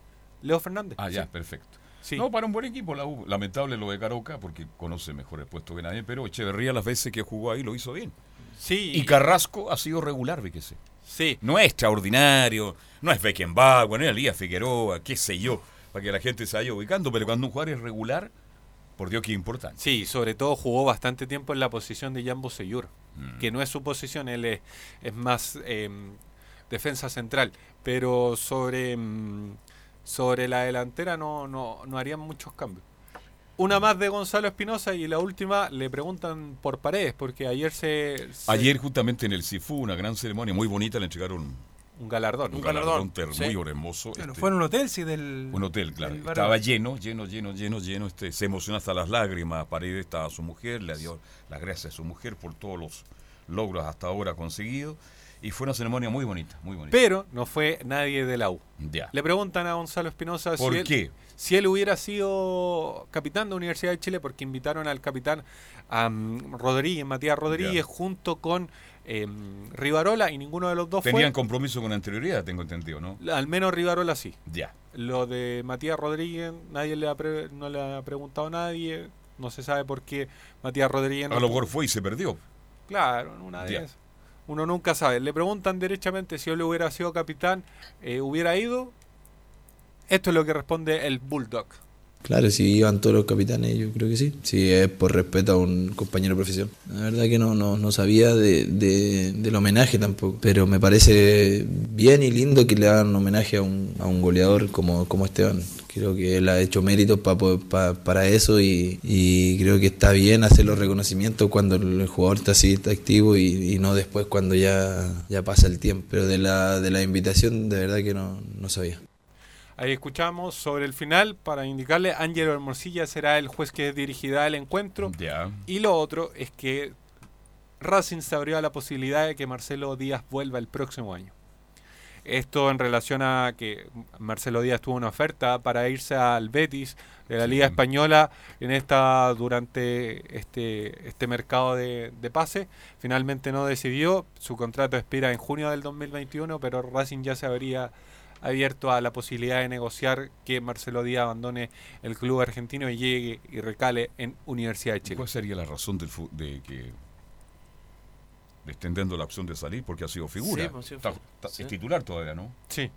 Leo Fernández. Ah, ya, sí. perfecto. Sí. No, para un buen equipo la U. Lamentable lo de Caroca porque conoce mejor el puesto que nadie, pero Echeverría las veces que jugó ahí lo hizo bien. Sí. Y Carrasco ha sido regular, fíjese. Sí. No es extraordinario, no es Beckenbauer, no es Elías Figueroa, qué sé yo, para que la gente se vaya ubicando, pero cuando un jugador es regular, por Dios es importante. Sí, sobre todo jugó bastante tiempo en la posición de Jan Bosellur, Mm. que no es su posición, él es, es más eh, defensa central, pero sobre, mm, sobre la delantera no, no, no harían muchos cambios. Una más de Gonzalo Espinosa y la última le preguntan por Paredes, porque ayer se... se- Ayer justamente en el Cifú, una gran ceremonia muy bonita, le entregaron Un galardón. un Un galardón, galardón, ter- sí. muy hermoso. Claro, este, fue en un hotel, sí, del. Un hotel, claro. Estaba lleno, lleno, lleno, lleno, lleno. Este, se emocionó hasta las lágrimas. Paredes estaba su mujer, le dio las gracias a su mujer por todos los logros hasta ahora conseguidos. Y fue una ceremonia muy bonita, muy bonita. Pero no fue nadie de la U. Ya. Le preguntan a Gonzalo Espinosa ¿Por si, él- qué? si él hubiera sido capitán de Universidad de Chile, porque invitaron al capitán a Rodríguez, Matías Rodríguez, Ya. junto con em, Rivarola, y ninguno de los dos Tenían fue. compromiso con anterioridad, tengo entendido, ¿no? Al menos Rivarola sí. Ya. Lo de Matías Rodríguez, nadie le ha pre- no le ha preguntado a nadie. No se sabe por qué Matías Rodríguez no A lo mejor fue y se perdió. Claro, una de esas. Uno nunca sabe. Le preguntan derechamente si él hubiera sido capitán, eh, hubiera ido. Esto es lo que responde el Bulldog. Claro, si iban todos los capitanes, yo creo que sí. Si es por respeto a un compañero de profesión. La verdad que no, no, no sabía de, de- del homenaje tampoco. Pero me parece bien y lindo que le hagan homenaje a un, a un goleador como, como Esteban. Creo que él ha hecho méritos pa- pa- para eso y, y creo que está bien hacer los reconocimientos cuando el jugador está así, está activo y, y no después cuando ya, ya pasa el tiempo. Pero de la, de la invitación, de verdad que no, no sabía. Ahí escuchamos sobre el final para indicarle Ángelo Hermosilla será el juez que dirigirá el encuentro. Y lo otro es que Racing se abrió a la posibilidad de que Marcelo Díaz vuelva el próximo año. Esto en relación a que Marcelo Díaz tuvo una oferta para irse al Betis de la Liga Española en esta durante este este mercado de, de pase. Finalmente no decidió. Su contrato expira en junio del 2021, pero Racing ya se habría abierto a la posibilidad de negociar que Marcelo Díaz abandone el club argentino y llegue y recale en Universidad de Chile. ¿Cuál sería la razón del fu- de que le estén dando la opción de salir? Porque ha sido figura. Sí, pues, sí, Está- fue- está- sí. Es titular todavía, ¿no? Sí.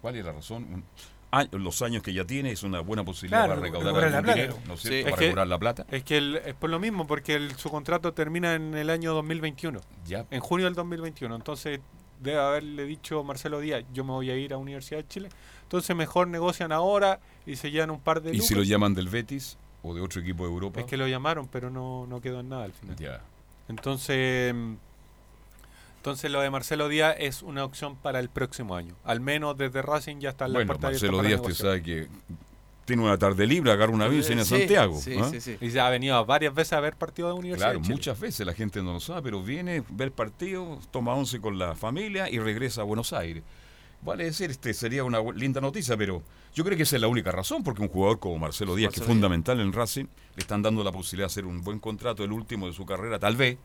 ¿Cuál es la razón? Los años que ya tiene es una buena posibilidad Claro, para recaudar algún la plata. dinero, ¿no es Sí. cierto? Es Para que- cobrar la plata. Es que el- es por lo mismo, porque el- su contrato termina en el año 2021. Ya. En junio del 2021. Entonces debe haberle dicho Marcelo Díaz, yo me voy a ir a Universidad de Chile. Entonces mejor negocian ahora y se llevan un par de ¿Y si lo llaman del Betis o de otro equipo de Europa? Es que lo llamaron, pero no, no quedó en nada al final. Ya. Entonces, entonces lo de Marcelo Díaz es una opción para el próximo año. Al menos desde Racing ya está en la Bueno, puerta Marcelo Díaz, usted sabe que tiene una tarde libre, agarra una bici en Sí, Santiago. sí, ¿ah? sí, sí. Y ya ha venido varias veces a ver partidos de Universidad Claro, de Chile. muchas veces la gente no lo sabe, pero viene, ve el partido, toma once con la familia y regresa a Buenos Aires. Vale decir, este sería una linda noticia, pero yo creo que esa es la única razón, porque un jugador como Marcelo Díaz, que es fundamental en Racing, le están dando la posibilidad de hacer un buen contrato, el último de su carrera, tal vez.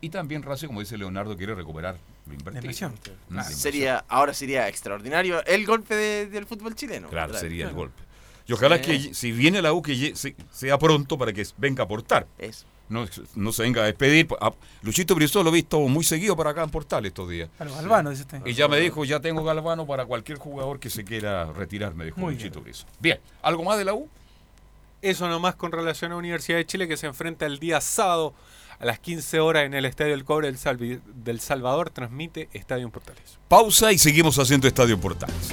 Y también Racing, como dice Leonardo, quiere recuperar lo invertido. inversión. La inversión. Sería, ahora sería extraordinario el golpe de- del fútbol chileno. Claro, sería el golpe. Y ojalá Sí. que si viene la U que sea pronto para que venga a aportar. Eso. No, no se venga a despedir. Ah, Luchito Brizuela lo he visto muy seguido para acá en Portal estos días. Claro, Galvano, dice usted. Y ya me dijo, ya tengo Galvano para cualquier jugador que se quiera retirar, me dijo Muy Luchito Brizuela. Bien, ¿algo más de la U? Eso nomás con relación a Universidad de Chile que se enfrenta el día sábado a las 15 horas en el Estadio El Cobre del, Salvi- del Salvador. Transmite Estadio en Portales. Pausa y seguimos haciendo Estadio Portales.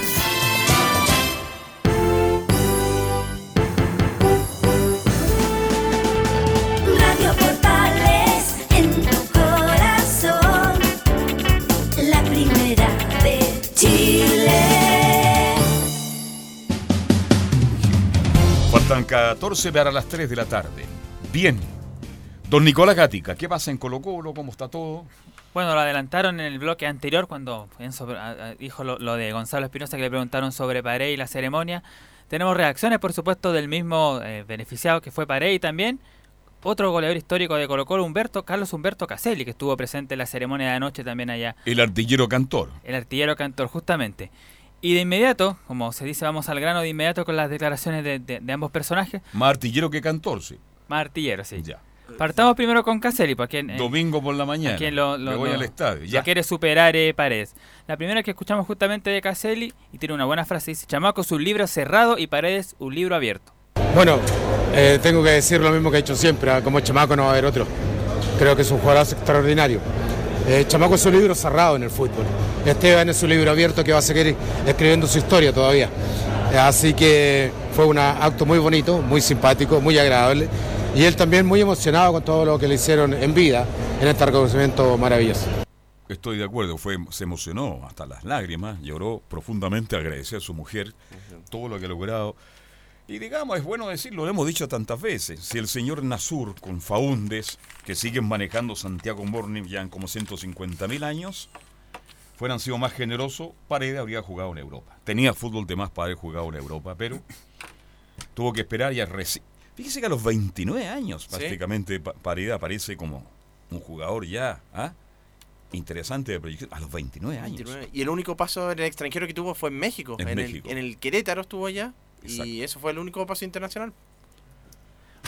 14 para las 3 de la tarde. Bien. Don Nicolás Gatica, ¿qué pasa en Colo Colo? ¿Cómo está todo? Bueno, lo adelantaron en el bloque anterior cuando Enzo ah, ah, dijo lo, lo de Gonzalo Espinosa que le preguntaron sobre Parey y la ceremonia. Tenemos reacciones, por supuesto, del mismo eh, beneficiado que fue Parey también. Otro goleador histórico de Colo Colo, Humberto, Carlos Humberto Caselli, que estuvo presente en la ceremonia de anoche también allá. El artillero cantor. El artillero cantor, justamente. Y de inmediato, como se dice, vamos al grano de inmediato con las declaraciones de, de- de ambos personajes. Más artillero que cantor, sí. Más artillero, sí. Ya. Partamos primero con Caselli, porque en- en- Domingo por la mañana. a quien lo, lo- Me voy lo- al estadio. Ya Ya. quiere superar eh, Paredes. La primera que escuchamos justamente de Caselli, y tiene una buena frase, dice, Chamaco es un libro cerrado y Paredes un libro abierto. Bueno, eh, tengo que decir lo mismo que he hecho siempre, ah, como Chamaco no va a haber otro. Creo que es un jugador extraordinario. Eh, Chamaco es un libro cerrado en el fútbol. Esteban es un libro abierto que va a seguir escribiendo su historia todavía. Eh, así que fue un acto muy bonito, muy simpático, muy agradable. Y él también muy emocionado con todo lo que le hicieron en vida en este reconocimiento maravilloso. Estoy de acuerdo, fue, se emocionó hasta las lágrimas, lloró profundamente, agradeció a su mujer todo lo que ha logrado. Y digamos, es bueno decirlo, lo hemos dicho tantas veces, si el señor Nasur con Faúndes, que siguen manejando Santiago Morning ya en como 150 mil años, fueran sido más generosos, Paredes habría jugado en Europa. Tenía fútbol de más para haber jugado en Europa, pero tuvo que esperar ya reci- Fíjese que a los 29 años Sí. prácticamente Pa- Paredes aparece como un jugador ya ¿ah? interesante de proyección. A los 29 años. 29. Y el único paso en el extranjero que tuvo fue en México. En En, México. El, en el Querétaro estuvo allá. Exacto. Y eso fue el único paso internacional.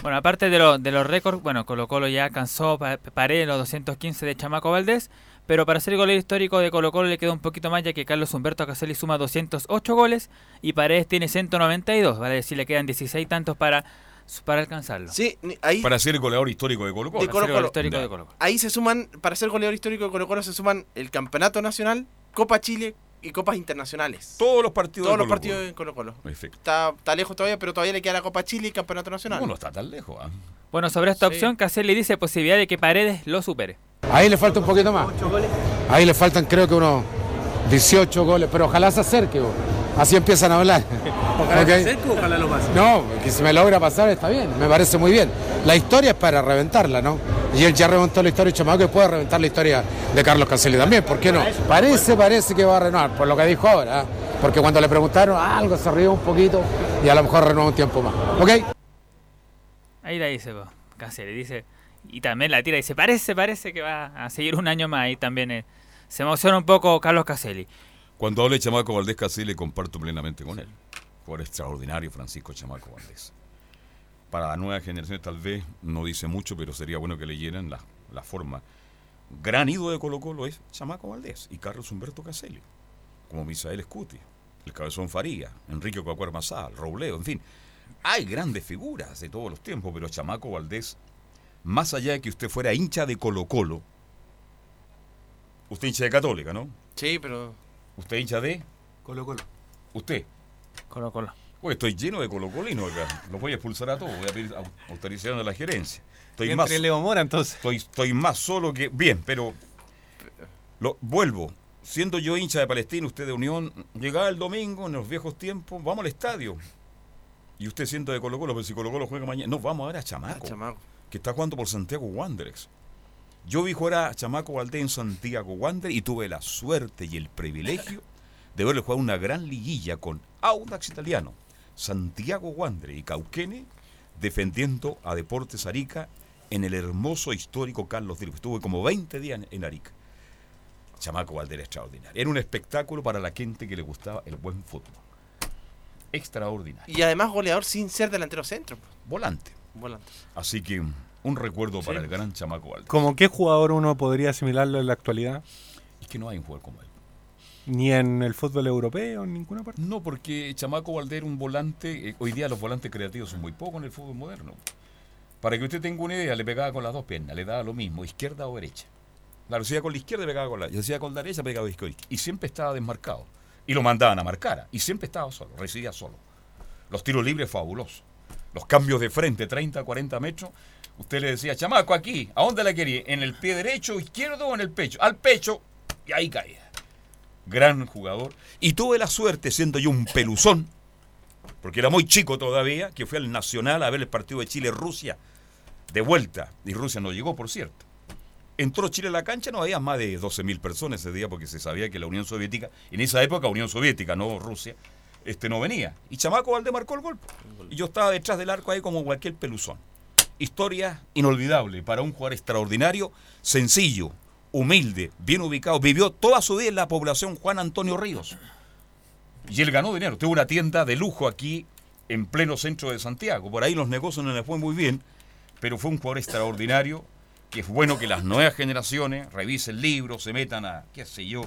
Bueno, aparte de, lo- de los récords, bueno, Colo Colo ya alcanzó pa- Paredes los 215 de Chamaco Valdés, pero para ser goleador histórico de Colo Colo le queda un poquito más ya que Carlos Humberto Caselli suma 208 goles y Paredes tiene 192, vale decir, le quedan 16 tantos para, para alcanzarlo. Sí, ahí, Para ser goleador histórico de Colo Colo. De Colo Para ser goleador Colo. histórico Ya. de Colo Colo. ahí se suman, para ser goleador histórico de Colo Colo se suman el Campeonato Nacional, Copa Chile y Copas Internacionales. Todos los partidos Todos de los Colo partidos en Colo Colo. Perfecto. Está, está lejos todavía, pero todavía le queda la Copa Chile y el Campeonato Nacional. No, no está tan lejos. ¿ah? Bueno, sobre esta Sí. opción, Caselli dice posibilidad de que Paredes lo supere. Ahí le falta un poquito más. Ahí le faltan creo que unos 18 goles, pero ojalá se acerque. bo. Así empiezan a hablar. (laughs) Ojalá ¿Ok? se acerque o ojalá lo pase. No, que si me logra pasar está bien, me parece muy bien. La historia es para reventarla, ¿no? Y él ya reventó la historia de Chamaco y puede reventar la historia de Carlos Caselli también, ¿por qué no? Parece, parece que va a renovar, por lo que dijo ahora, ¿eh? porque cuando le preguntaron algo se rió un poquito y a lo mejor renueva un tiempo más. ¿Ok? Ahí la dice, po, Caselli, dice, y también la tira, dice, parece, parece que va a seguir un año más y también eh, se emociona un poco Carlos Caselli. Cuando hable Chamaco Valdés Caselli, comparto plenamente con él. Por extraordinario Francisco Chamaco Valdés. Para la nueva generación tal vez no dice mucho, pero sería bueno que leyeran la, la forma. Gran ídolo de Colo Colo es Chamaco Valdés y Carlos Humberto Caselli. Como Misael Scuti, el Cabezón Faría, Enrique Coacuar Mazal, Robleo, en fin. Hay grandes figuras de todos los tiempos, pero Chamaco Valdés, más allá de que usted fuera hincha de Colo Colo, usted hincha de Católica, ¿no? Sí, pero ¿Usted hincha de? Colo Colo. ¿Usted? Colo Colo. Oye, estoy lleno de colocolinos acá. Los voy a expulsar a todos. Voy a pedir au- autorización de la gerencia. Estoy más, Leo Mora, entonces. estoy, estoy más solo que... Bien, pero... Lo, vuelvo. Siendo yo hincha de Palestina, usted de Unión, llegaba el domingo, en los viejos tiempos, vamos al estadio. Y usted siendo de Colo Colo, pero si Colo Colo juega mañana... No, vamos a ver a Chamaco, ah, chamaco. que está jugando por Santiago Wanderers. Yo vi jugar a Chamaco Valdés en Santiago Wander y tuve la suerte y el privilegio de verle jugar una gran liguilla con Audax Italiano, Santiago Wander y Cauquene defendiendo a Deportes Arica en el hermoso histórico Carlos Dirk. Estuve como 20 días en- Arica. Chamaco Valdés era extraordinario. Era un espectáculo para la gente que le gustaba el buen fútbol. Extraordinario. Y además goleador sin ser delantero centro. pues. Volante. Volante. Así que un recuerdo para Sí. el gran Chamaco Valdés. ¿Como qué jugador uno podría asimilarlo en la actualidad? Es que no hay un jugador como él. Ni en el fútbol europeo, en ninguna parte. No, porque Chamaco Valdés era un volante. eh, hoy día los volantes creativos son muy pocos en el fútbol moderno. Para que usted tenga una idea, le pegaba con las dos piernas, le daba lo mismo, izquierda o derecha. Claro, si iba con la izquierda, pegaba con la si hacía con la derecha, pegaba con la izquierda. Y siempre estaba desmarcado. Y lo mandaban a marcar. Y siempre estaba solo, residía solo. Los tiros libres fabulosos. Los cambios de frente, 30, 40 metros. Usted le decía, chamaco, aquí, ¿a dónde la quería? ¿En el pie derecho, izquierdo o en el pecho? Al pecho. Y ahí caía. Gran jugador. Y tuve la suerte, siendo yo un peluzón, porque era muy chico todavía, que fui al Nacional a ver el partido de Chile-Rusia de vuelta. Y Rusia no llegó, por cierto. Entró Chile a la cancha, no había más de 12.000 personas ese día porque se sabía que la Unión Soviética, en esa época Unión Soviética, no Rusia, este no venía. Y Chamaco Valdés marcó el gol. Y yo estaba detrás del arco ahí como cualquier peluzón. Historia inolvidable para un jugador extraordinario, sencillo, humilde, bien ubicado. Vivió toda su vida en la población Juan Antonio Ríos. Y él ganó dinero. Tuvo una tienda de lujo aquí en pleno centro de Santiago. Por ahí los negocios no le fue muy bien, pero fue un jugador extraordinario que es bueno que las nuevas generaciones revisen libros, se metan a, qué sé yo,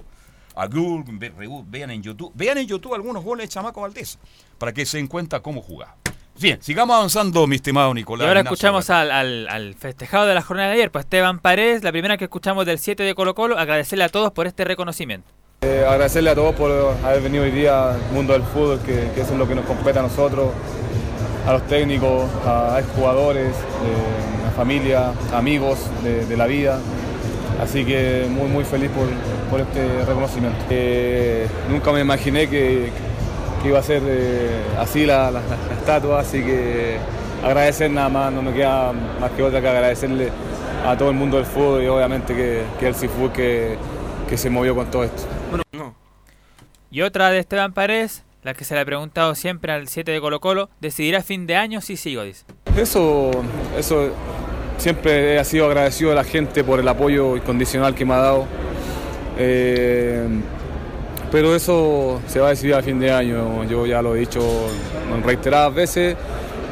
a Google, vean en YouTube, vean en YouTube algunos goles de Chamaco Valdés, para que se den cuenta cómo jugaba. Bien, sigamos avanzando, mi estimado Y Nicolás. ahora Ignacio escuchamos al, al- al festejado de la jornada de ayer, pues Esteban Paredes, la primera que escuchamos del 7 de Colo Colo, agradecerle a todos por este reconocimiento. Eh, agradecerle a todos por haber venido hoy día al mundo del fútbol, que, que eso es lo que nos compete a nosotros, a los técnicos, a jugadores, a familia, amigos de, de la vida. Así que muy muy feliz por, por este reconocimiento. Eh, nunca me imaginé que, que iba a ser eh, así la, la- la estatua, así que agradecer nada más, no me queda más que otra que agradecerle a todo el mundo del fútbol y obviamente que, que el Cifú que, que se movió con todo esto. Y otra de Esteban Paredes, la que se le ha preguntado siempre al 7 de Colo Colo, decidirá fin de año si sigo, dice. Eso, eso siempre he sido agradecido a la gente por el apoyo incondicional que me ha dado. Eh, pero eso se va a decidir a fin de año. Yo ya lo he dicho en reiteradas veces.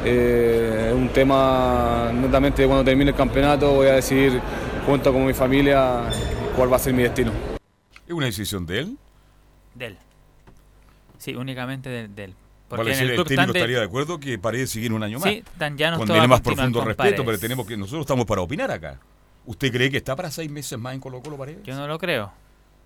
Eh, es un tema netamente cuando termine el campeonato. Voy a decidir junto con mi familia cuál va a ser mi destino. ¿Es una decisión de él? De él. Sí, únicamente de, de él. Porque Vale, en el el club técnico de- estaría de acuerdo que Paredes seguir un año más. Sí, tan Con el más profundo con respeto, Paredes. pero tenemos que nosotros estamos para opinar acá. ¿Usted cree que está para seis meses más en Colo Colo Paredes? Yo no lo creo.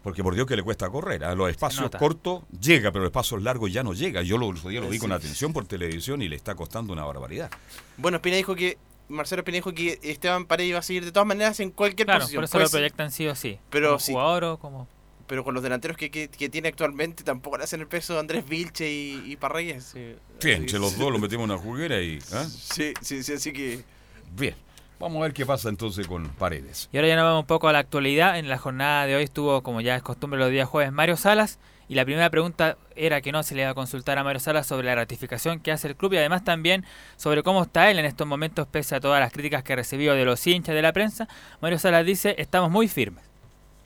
Porque por Dios que le cuesta correr. A los espacios cortos llega, pero los espacios largos ya no llega. Yo lo, día lo vi Sí. con atención por televisión y le está costando una barbaridad. Bueno, Espina dijo que. Marcelo Espina dijo que Esteban Paredes iba a seguir de todas maneras en cualquier Claro, posición. por eso Puede lo proyectan sí o sí. Pero como sí. jugador o como... Pero con los delanteros que, que, que tiene actualmente tampoco le hacen el peso de Andrés Vilche y, y Parreyes. Sí, Sí, entre los dos lo metemos en una juguera y. ¿ah? Sí, sí, sí, así que. Bien. Vamos a ver qué pasa entonces con Paredes. Y ahora ya nos vamos un poco a la actualidad. En la jornada de hoy estuvo, como ya es costumbre los días jueves, Mario Salas. Y la primera pregunta era que no se le iba a consultar a Mario Salas sobre la ratificación que hace el club y además también sobre cómo está él en estos momentos pese a todas las críticas que recibió de los hinchas de la prensa. Mario Salas dice, estamos muy firmes.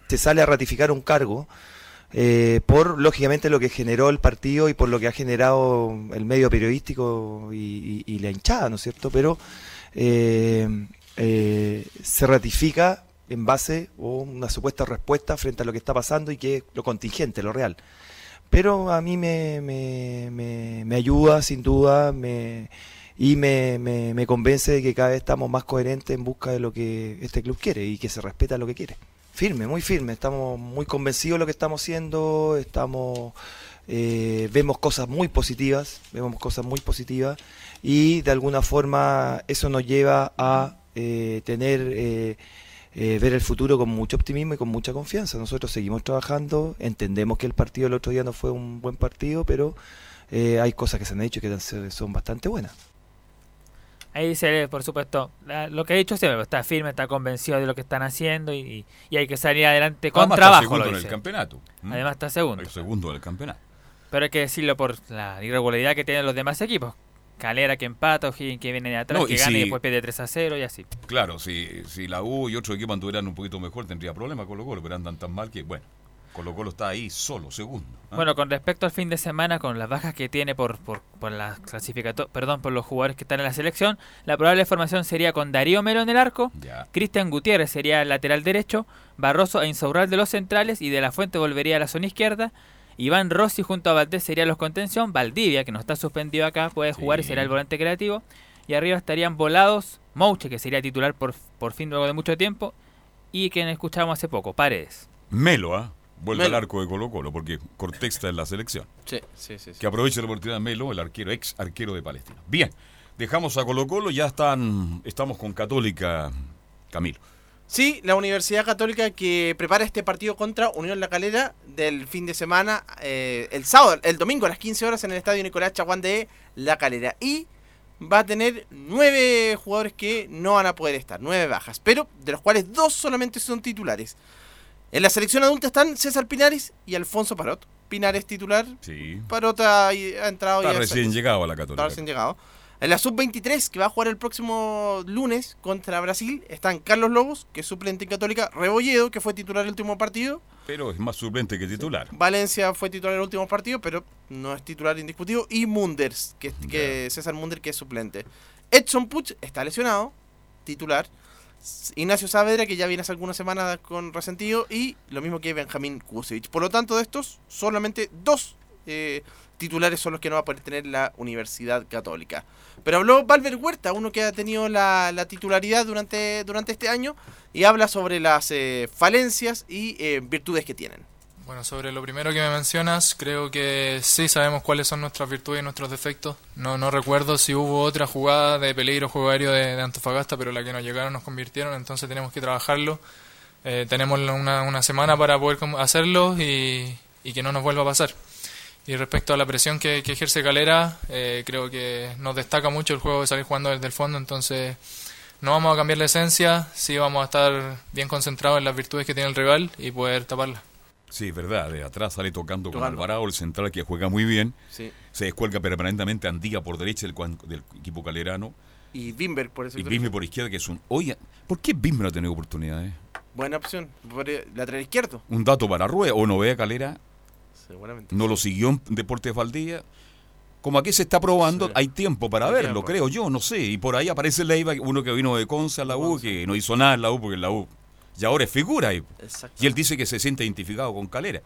se sale a ratificar un cargo eh, por lógicamente lo que generó el partido y por lo que ha generado el medio periodístico y, y- y la hinchada, ¿no es cierto? Pero eh, eh, se ratifica en base o una supuesta respuesta frente a lo que está pasando y que es lo contingente, lo real. Pero a mí me, me, me- me ayuda, sin duda, me, y me, me, convence de que cada vez estamos más coherentes en busca de lo que este club quiere y que se respeta lo que quiere. Firme, muy firme, estamos muy convencidos de lo que estamos haciendo, estamos eh, vemos cosas muy positivas, vemos cosas muy positivas y de alguna forma eso nos lleva a eh, tener eh, eh, ver el futuro con mucho optimismo y con mucha confianza. Nosotros seguimos trabajando, entendemos que el partido del otro día no fue un buen partido, pero eh, hay cosas que se han hecho que son bastante buenas. Ahí se ve, por supuesto, la- lo que ha dicho siempre, está firme, está convencido de lo que están haciendo y, y hay que salir adelante con Además, está trabajo. segundo Lo en el dice. campeonato. ¿Mm? Además está segundo. El segundo del campeonato. Pero hay que decirlo por la irregularidad que tienen los demás equipos. Calera que empata, O'Higgins que viene de atrás, No, que y gana y si- después pierde 3 a 0 y así. Claro, si, si la U y otro equipo anduvieran un poquito mejor, tendría problemas con Colo Colo, pero andan tan mal que, bueno, Colo Colo está ahí solo, segundo. ¿ah? Bueno, con respecto al fin de semana, con las bajas que tiene por, por, por las perdón, por los jugadores que están en la selección, la probable formación sería con Darío Melo en el arco. Cristian Gutiérrez sería el lateral derecho, Barroso e Insaurral de los centrales y De La Fuente volvería a la zona izquierda, Iván Rossi junto a Valdés sería los contención, Valdivia, que no está suspendido acá, puede jugar y será el volante creativo, y arriba estarían volados Mouche, que sería titular por, por fin luego de mucho tiempo, y quien escuchamos hace poco, Paredes. Melo, ¿ah? Vuelve Melo. al arco de Colo Colo, porque Cortés está en la selección. Sí, sí, sí. sí. Que aproveche la oportunidad Melo, el arquero, ex arquero de Palestina. Bien, dejamos a Colo Colo, ya están, estamos con Católica, Camilo. Sí, la Universidad Católica que prepara este partido contra Unión La Calera del fin de semana, eh, el sábado, el domingo a las 15 horas en el estadio Nicolás Chaguán de La Calera. Y va a tener nueve jugadores que no van a poder estar, nueve bajas, pero de los cuales dos solamente son titulares. En la selección adulta están César Pinares y Alfonso Parot. Pinares titular, Sí. Parot ha, ha entrado Está y ha- recién llegado a la Católica. Está recién llegado. En la sub-23, que va a jugar el próximo lunes contra Brasil, están Carlos Lobos, que es suplente en Católica, Rebolledo, que fue titular el último partido, Pero es más suplente que titular. Valencia fue titular el último partido, pero no es titular indiscutivo, y Munders, que, que César Munder, que es suplente. Edson Puch está lesionado, titular. Ignacio Saavedra, que ya viene hace algunas semanas con resentido, y lo mismo que Benjamín Kusevich. Por lo tanto, de estos, solamente dos eh, titulares son los que no va a poder tener la Universidad Católica. Pero habló Valver Huerta, uno que ha tenido la, la titularidad durante, durante este año, y habla sobre las eh, falencias y eh, virtudes que tienen. Bueno, sobre lo primero que me mencionas, creo que sí sabemos cuáles son nuestras virtudes y nuestros defectos. No, no recuerdo si hubo otra jugada de peligro juego de, Antofagasta, pero la que nos llegaron nos convirtieron, entonces tenemos que trabajarlo. Eh, tenemos una, una semana para poder hacerlo y, y que no nos vuelva a pasar. Y respecto a la presión que, que ejerce Calera, eh, creo que nos destaca mucho el juego de salir jugando desde el fondo, entonces no vamos a cambiar la esencia, sí vamos a estar bien concentrados en las virtudes que tiene el rival y poder taparlas. Sí, es verdad. De atrás sale tocando con. Alvarado, el central que juega muy bien. Sí. Se descuelga permanentemente Andía por derecha del, equipo calerano. Y Bimber, por eso. Y Bismi por izquierda, que es un... Oye, ¿por qué Bismi no ha tenido oportunidades? Buena opción. Por el lateral izquierdo. Un dato para Rueda, o no ve a Calera, Seguramente. no lo siguió en Deportes Valdía. Como aquí se está probando, hay tiempo para Hay verlo, tiempo. creo yo, no sé. Y por ahí aparece Leiva, uno que vino de Conce a la U, que no hizo nada en la U, porque en la U y ahora es figura. ahí. Y él dice que se siente identificado con Calera.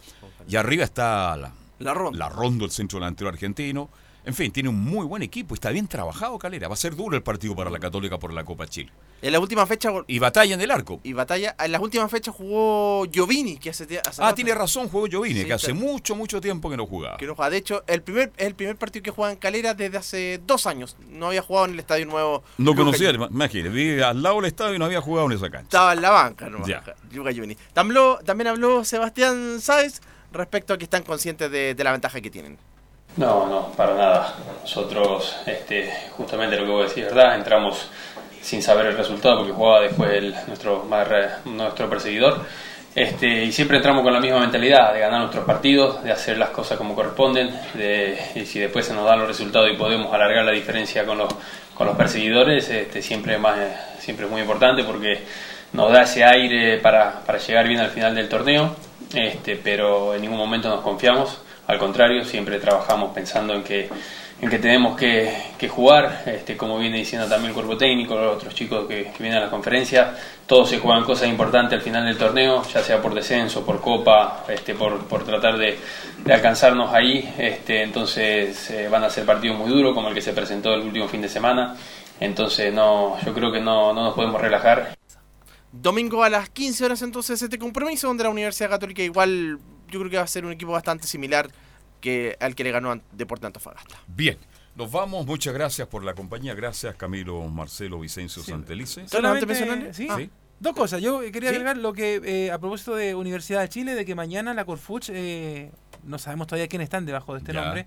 Y arriba está la, la Rondo. La Rondo, el centro delantero argentino. En fin, tiene un muy buen equipo. Está bien trabajado Calera. Va a ser duro el partido para la Católica por la Copa Chile. En la última fecha. Y batalla en el arco. Y batalla. En las últimas fechas jugó Giovini, que hace, hace Ah, rato tiene razón, jugó Giovini, Sí, que hace mucho, mucho tiempo que no jugaba. que no juega. De hecho, el primer, es el primer partido que juega en Calera desde hace dos años. No había jugado en el estadio nuevo. No Luca conocía, imagínate, vi al lado del estadio y no había jugado en esa cancha. Estaba en la banca, no Ya. Luca Giovini. También habló, también habló Sebastián Sáez respecto a que están conscientes de, de la ventaja que tienen. No, no, para nada. Nosotros, este, justamente lo que vos decís, ¿verdad? Entramos sin saber el resultado porque jugaba después el, nuestro, nuestro perseguidor. Este, y siempre entramos con la misma mentalidad de ganar nuestros partidos, de hacer las cosas como corresponden, de, y si después se nos dan los resultados y podemos alargar la diferencia con los, con los perseguidores, este, siempre, más, siempre es muy importante porque nos da ese aire para, para llegar bien al final del torneo, este, pero en ningún momento nos confiamos, al contrario, siempre trabajamos pensando en que, en que tenemos que, jugar, este, como viene diciendo también el cuerpo técnico, los otros chicos que, vienen a la conferencia, todos se juegan cosas importantes al final del torneo, ya sea por descenso, por copa, este, por, por tratar de, de alcanzarnos ahí, este, entonces eh, van a ser partidos muy duros como el que se presentó el último fin de semana, entonces no, yo creo que no, no nos podemos relajar. Domingo a las 15 horas entonces este compromiso donde la Universidad Católica igual yo creo que va a ser un equipo bastante similar que al que le ganó Deportes Antofagasta. Bien, nos vamos. Muchas gracias por la compañía. Gracias, Camilo, Marcelo, Vicencio, Santelice. Solamente, ¿sí? Sí. Dos cosas. Yo quería Sí. agregar lo que, eh, a propósito de Universidad de Chile, de que mañana la Corfuch, eh, no sabemos todavía quiénes están debajo de este Ya. nombre,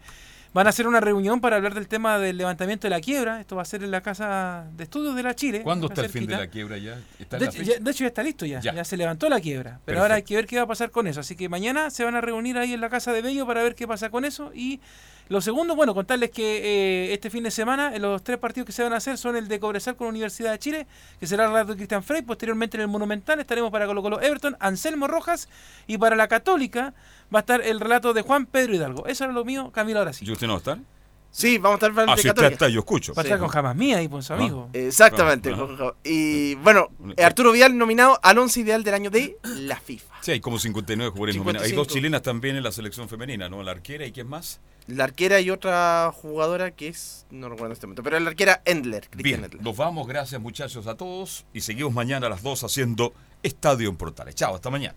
van a hacer una reunión para hablar del tema del levantamiento de la quiebra. Esto va a ser en la Casa de Estudios de la Chile. ¿Cuándo está el fin de la quiebra ya? ¿Está De, hecho, ya, de hecho, ya está listo ya. Ya. ya. se levantó la quiebra. Pero ahora hay que ver qué va a pasar con eso. Así que mañana se van a reunir ahí en la casa de Bello para ver qué pasa con eso. Y lo segundo, bueno, contarles que eh, este fin de semana eh, los tres partidos que se van a hacer son el de Cobresal con la Universidad de Chile, que será el relato de Cristian Frey. Posteriormente en el Monumental estaremos para Colo Colo Everton, Anselmo Rojas. Y para la Católica va a estar el relato de Juan Pedro Hidalgo. Eso era lo mío, Camilo, ahora sí. ¿Y usted no va a estar? Sí, vamos a estar para Ah, usted Católica. está, yo escucho. Va a estar con Jamás Mía y con su Ah. amigo. Exactamente. Con- Y bueno, eh, Arturo Vidal nominado al once ideal del año de la FIFA. Sí, hay como 59 jugadores nominados. Hay dos 55. chilenas también en la selección femenina, ¿no? La arquera y quién más. La arquera y otra jugadora que es, no recuerdo en este momento, pero la arquera Endler, Cristian Bien, Endler. nos vamos. Gracias muchachos a todos. Y seguimos mañana a las 2 haciendo Estadio en Portales. Chao, hasta mañana.